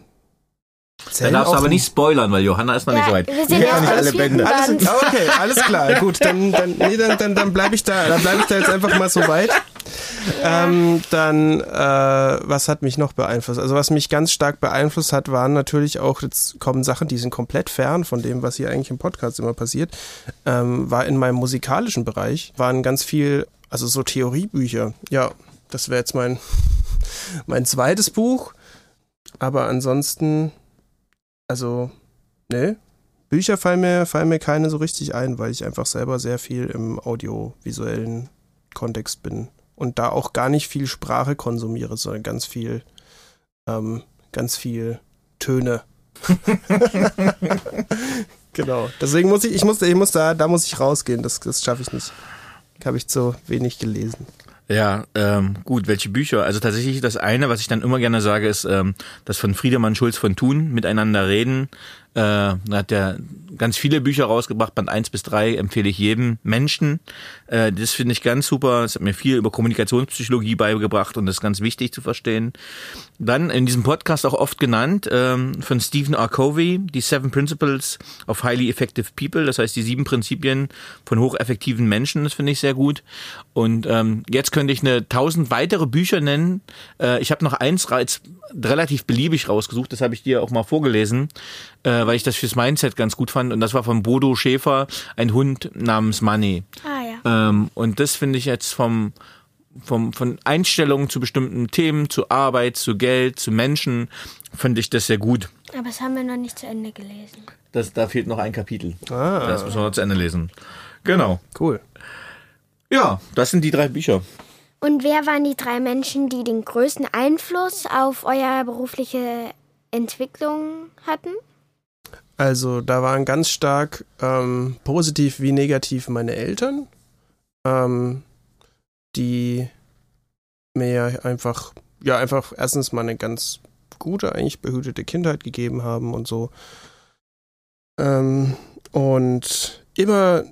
Zählen Dann darfst du aber nicht spoilern, weil Johanna ist noch ja, nicht so weit. Wir sehen ja nicht alle Bände. Alles, okay, alles klar. Gut, dann, dann, nee, dann, dann, dann bleibe ich da, dann bleibe ich da jetzt einfach mal so weit. Ähm, dann, äh, was hat mich noch beeinflusst? Also was mich ganz stark beeinflusst hat, waren natürlich auch, jetzt kommen Sachen, die sind komplett fern von dem, was hier eigentlich im Podcast immer passiert, ähm, war in meinem musikalischen Bereich, waren ganz viel, also so Theoriebücher. Ja, das wäre jetzt mein, mein zweites Buch. Aber ansonsten, also, ne, Bücher fallen mir, fallen mir keine so richtig ein, weil ich einfach selber sehr viel im audiovisuellen Kontext bin und da auch gar nicht viel Sprache konsumiere, sondern ganz viel, ähm, ganz viel Töne. genau. Deswegen muss ich, ich muss, ich muss da, da muss ich rausgehen. Das, das schaffe ich nicht. Habe ich zu wenig gelesen. Ja, ähm, gut, welche Bücher? Also tatsächlich das eine, was ich dann immer gerne sage, ist ähm, das von Friedemann Schulz von Thun, Miteinander reden. Äh, hat er ganz viele Bücher rausgebracht, Band 1 bis 3 empfehle ich jedem Menschen. Äh, das finde ich ganz super. Es hat mir viel über Kommunikationspsychologie beigebracht und das ist ganz wichtig zu verstehen. Dann in diesem Podcast auch oft genannt ähm, von Stephen R. Covey, die Seven Principles of Highly Effective People, das heißt die sieben Prinzipien von hocheffektiven Menschen, das finde ich sehr gut. Und ähm, jetzt könnte ich eine tausend weitere Bücher nennen. Äh, ich habe noch eins relativ beliebig rausgesucht, das habe ich dir auch mal vorgelesen äh, weil ich das fürs Mindset ganz gut fand. Und das war von Bodo Schäfer, ein Hund namens Money. Ah ja. Ähm, und das finde ich jetzt vom, vom, von Einstellungen zu bestimmten Themen, zu Arbeit, zu Geld, zu Menschen, finde ich das sehr gut. Aber das haben wir noch nicht zu Ende gelesen. Das, da fehlt noch ein Kapitel. Ah. Das müssen wir noch zu Ende lesen. Genau. Cool. Ja, das sind die drei Bücher. Und wer waren die drei Menschen, die den größten Einfluss auf eure berufliche Entwicklung hatten? Also da waren ganz stark ähm, positiv wie negativ meine Eltern, ähm, die mir einfach, ja, einfach erstens mal eine ganz gute, eigentlich behütete Kindheit gegeben haben und so. Ähm, und immer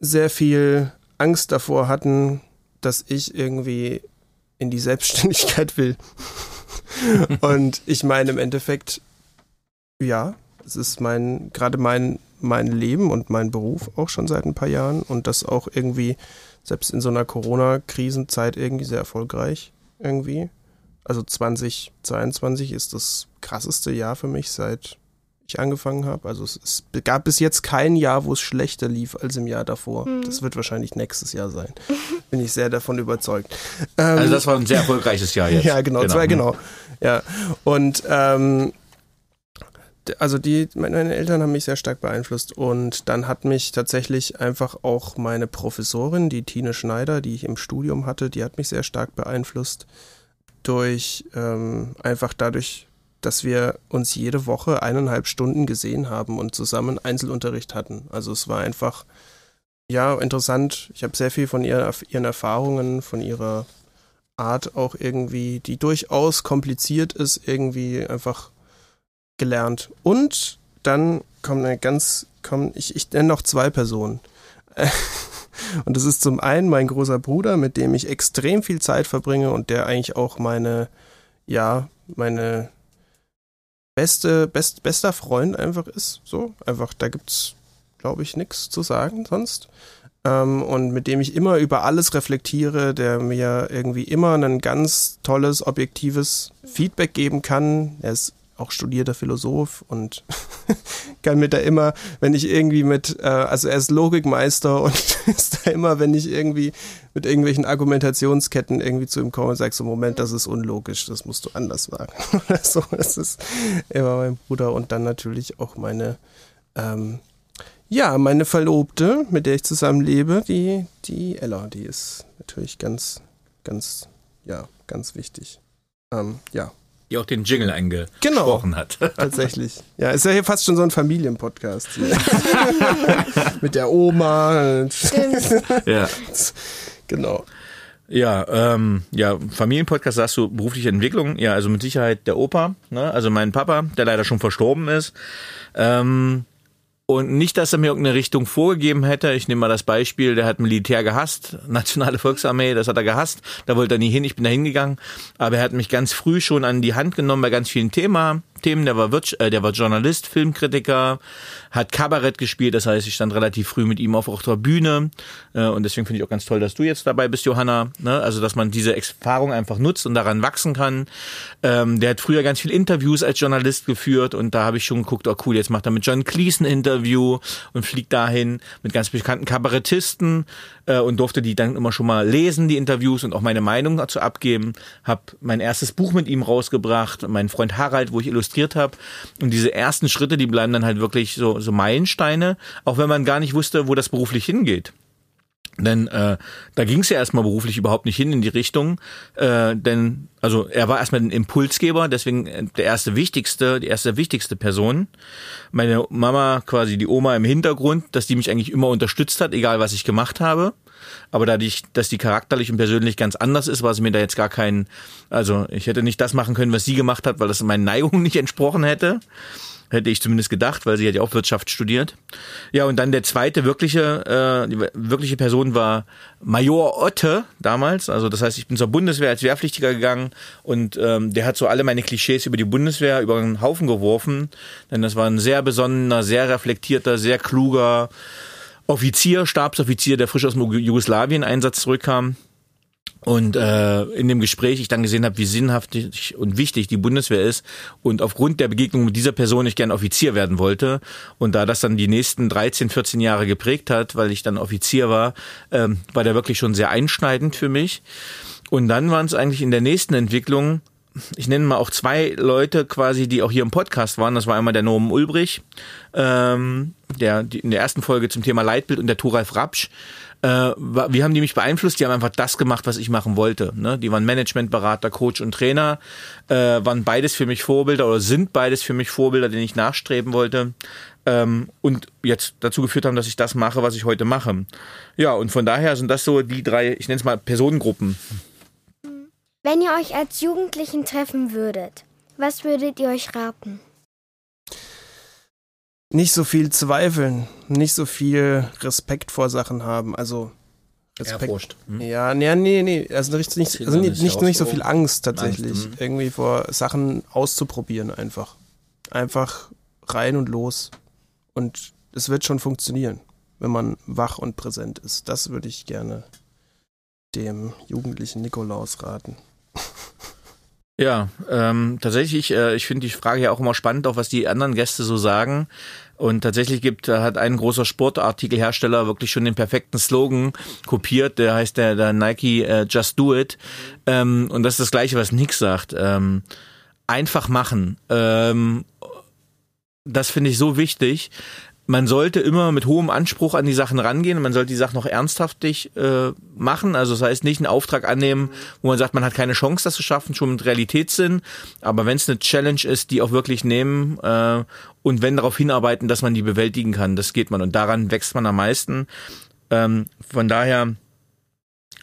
sehr viel Angst davor hatten, dass ich irgendwie in die Selbstständigkeit will. und ich meine im Endeffekt, ja, es ist mein, gerade mein, mein Leben und mein Beruf auch schon seit ein paar Jahren und das auch irgendwie, selbst in so einer Corona-Krisenzeit irgendwie sehr erfolgreich irgendwie. Also 2022 ist das krasseste Jahr für mich, seit ich angefangen habe. Also es, es gab bis jetzt kein Jahr, wo es schlechter lief als im Jahr davor. Mhm. Das wird wahrscheinlich nächstes Jahr sein. Bin ich sehr davon überzeugt. Ähm, also das war ein sehr erfolgreiches Jahr jetzt. ja, genau, genau. Zwei, genau. Ja. Und ähm, also die, meine Eltern haben mich sehr stark beeinflusst und dann hat mich tatsächlich einfach auch meine Professorin, die Tine Schneider, die ich im Studium hatte, die hat mich sehr stark beeinflusst durch ähm, einfach dadurch, dass wir uns jede Woche eineinhalb Stunden gesehen haben und zusammen Einzelunterricht hatten. Also es war einfach ja interessant. Ich habe sehr viel von ihr, ihren Erfahrungen, von ihrer Art auch irgendwie, die durchaus kompliziert ist, irgendwie einfach gelernt. Und dann kommt eine ganz, kommen, ich, ich nenne noch zwei Personen. Und das ist zum einen mein großer Bruder, mit dem ich extrem viel Zeit verbringe und der eigentlich auch meine, ja, meine beste, best, bester Freund einfach ist. So, einfach, da gibt's, glaube ich, nichts zu sagen sonst. Ähm, und mit dem ich immer über alles reflektiere, der mir irgendwie immer ein ganz tolles, objektives Feedback geben kann. Er ist auch studierter Philosoph und kann mir da immer, wenn ich irgendwie mit, äh, also er ist Logikmeister und ist da immer, wenn ich irgendwie mit irgendwelchen Argumentationsketten irgendwie zu ihm komme und sage so, Moment, das ist unlogisch, das musst du anders sagen. Oder so, das ist immer mein Bruder und dann natürlich auch meine, ähm, ja, meine Verlobte, mit der ich zusammen lebe, die, die Ella, die ist natürlich ganz, ganz, ja, ganz wichtig. Ähm, ja, die auch den Jingle eingesprochen genau, hat. Tatsächlich. Ja, ist ja hier fast schon so ein Familienpodcast. Mit der Oma. Stimmt. ja. Genau. Ja, ähm, ja, Familienpodcast sagst du berufliche Entwicklung. Ja, also mit Sicherheit der Opa, ne? also mein Papa, der leider schon verstorben ist. Ähm, und nicht, dass er mir irgendeine Richtung vorgegeben hätte. Ich nehme mal das Beispiel, der hat Militär gehasst, Nationale Volksarmee, das hat er gehasst. Da wollte er nie hin, ich bin da hingegangen. Aber er hat mich ganz früh schon an die Hand genommen bei ganz vielen Thema, Hauptthemen. Der war, Wirtsch äh, der war Journalist, Filmkritiker, hat Kabarett gespielt. Das heißt, ich stand relativ früh mit ihm auf, auf der Bühne. Äh, und deswegen finde ich auch ganz toll, dass du jetzt dabei bist, Johanna. Ne? Also, dass man diese Erfahrung einfach nutzt und daran wachsen kann. Ähm, der hat früher ganz viel Interviews als Journalist geführt und da habe ich schon geguckt, oh cool, jetzt macht er mit John Cleese ein Interview und fliegt dahin mit ganz bekannten Kabarettisten äh, und durfte die dann immer schon mal lesen, die Interviews und auch meine Meinung dazu abgeben. Hab mein erstes Buch mit ihm rausgebracht, mein Freund Harald, wo ich illustriert habe. Und diese ersten Schritte, die bleiben dann halt wirklich so, so Meilensteine, auch wenn man gar nicht wusste, wo das beruflich hingeht. Denn äh, da ging es ja erstmal beruflich überhaupt nicht hin in die Richtung. Äh, denn, also er war erstmal ein Impulsgeber, deswegen äh, der erste wichtigste, die erste wichtigste Person. Meine Mama, quasi die Oma im Hintergrund, dass die mich eigentlich immer unterstützt hat, egal was ich gemacht habe. Aber dadurch, dass die charakterlich und persönlich ganz anders ist, war sie mir da jetzt gar kein, also ich hätte nicht das machen können, was sie gemacht hat, weil das meinen Neigungen nicht entsprochen hätte. Hätte ich zumindest gedacht, weil sie hat ja auch Wirtschaft studiert. Ja, und dann der zweite wirkliche, äh, wirkliche Person war Major Otte damals. Also das heißt, ich bin zur Bundeswehr als Wehrpflichtiger gegangen und ähm, der hat so alle meine Klischees über die Bundeswehr über einen Haufen geworfen. Denn das war ein sehr besonnener, sehr reflektierter, sehr kluger Offizier, Stabsoffizier, der frisch aus dem Jugoslawien-Einsatz zurückkam und äh, in dem Gespräch ich dann gesehen habe, wie sinnhaft und wichtig die Bundeswehr ist und aufgrund der Begegnung mit dieser Person ich gern Offizier werden wollte und da das dann die nächsten 13, 14 Jahre geprägt hat, weil ich dann Offizier war, ähm, war der wirklich schon sehr einschneidend für mich. Und dann waren es eigentlich in der nächsten Entwicklung ich nenne mal auch zwei Leute quasi, die auch hier im Podcast waren. Das war einmal der Norman Ulbrich, ähm, der die, in der ersten Folge zum Thema Leitbild und der Thoralf Rapsch, wie haben die mich beeinflusst? Die haben einfach das gemacht, was ich machen wollte. Ne? Die waren Managementberater, Coach und Trainer, äh, waren beides für mich Vorbilder oder sind beides für mich Vorbilder, denen ich nachstreben wollte. Ähm, und jetzt dazu geführt haben, dass ich das mache, was ich heute mache. Ja, und von daher sind das so die drei, ich nenne es mal Personengruppen. Wenn ihr euch als Jugendlichen treffen würdet, was würdet ihr euch raten? Nicht so viel zweifeln, nicht so viel Respekt vor Sachen haben. Also Respekt. Hm? Ja, nee, nee, nee. Also nicht, nicht, also nicht, nicht, nicht so viel Angst tatsächlich. Angst, hm. irgendwie vor Sachen auszuprobieren einfach. Einfach rein und los. Und es wird schon funktionieren, wenn man wach und präsent ist. Das würde ich gerne dem jugendlichen Nikolaus raten. Ja, ähm, tatsächlich, äh, ich finde die Frage ja auch immer spannend, auch was die anderen Gäste so sagen. Und tatsächlich gibt, hat ein großer Sportartikelhersteller wirklich schon den perfekten Slogan kopiert. Der heißt der, der Nike äh, Just Do It. Ähm, und das ist das Gleiche, was Nick sagt. Ähm, einfach machen. Ähm, das finde ich so wichtig man sollte immer mit hohem Anspruch an die Sachen rangehen. Man sollte die Sachen noch ernsthaftig äh, machen. Also das heißt nicht einen Auftrag annehmen, wo man sagt, man hat keine Chance, das zu schaffen, schon mit Realitätssinn. Aber wenn es eine Challenge ist, die auch wirklich nehmen äh, und wenn darauf hinarbeiten, dass man die bewältigen kann, das geht man. Und daran wächst man am meisten. Ähm, von daher,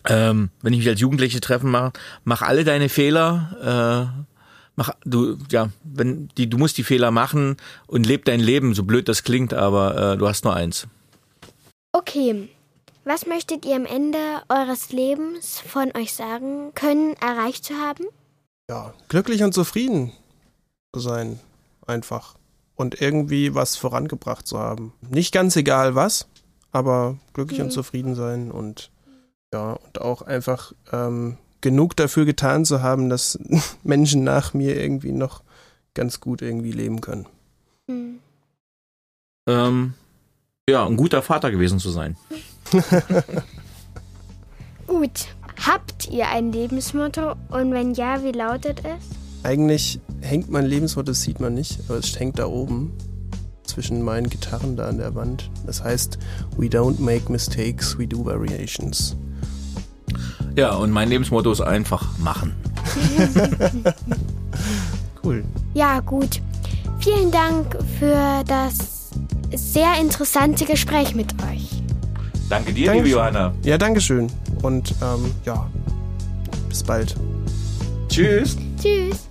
ähm, wenn ich mich als Jugendliche treffen mache, mach alle deine Fehler. Äh, mach du ja, wenn die du musst die Fehler machen und leb dein Leben, so blöd das klingt, aber äh, du hast nur eins. Okay. Was möchtet ihr am Ende eures Lebens von euch sagen können, erreicht zu haben? Ja, glücklich und zufrieden zu sein, einfach. Und irgendwie was vorangebracht zu haben. Nicht ganz egal was, aber glücklich mhm. und zufrieden sein und ja, und auch einfach ähm, genug dafür getan zu haben, dass Menschen nach mir irgendwie noch ganz gut irgendwie leben können. Hm. Ähm, ja, ein guter Vater gewesen zu sein. Gut. Habt ihr ein Lebensmotto und wenn ja, wie lautet es? Eigentlich hängt mein Lebensmotto, das sieht man nicht, aber es hängt da oben zwischen meinen Gitarren da an der Wand. Das heißt, we don't make mistakes, we do variations. Ja, und mein Lebensmotto ist einfach machen. cool. Ja, gut. Vielen Dank für das sehr interessante Gespräch mit euch. Danke dir, Dankeschön. liebe Johanna. Ja, danke schön. Und ähm, ja, bis bald. Tschüss. Tschüss.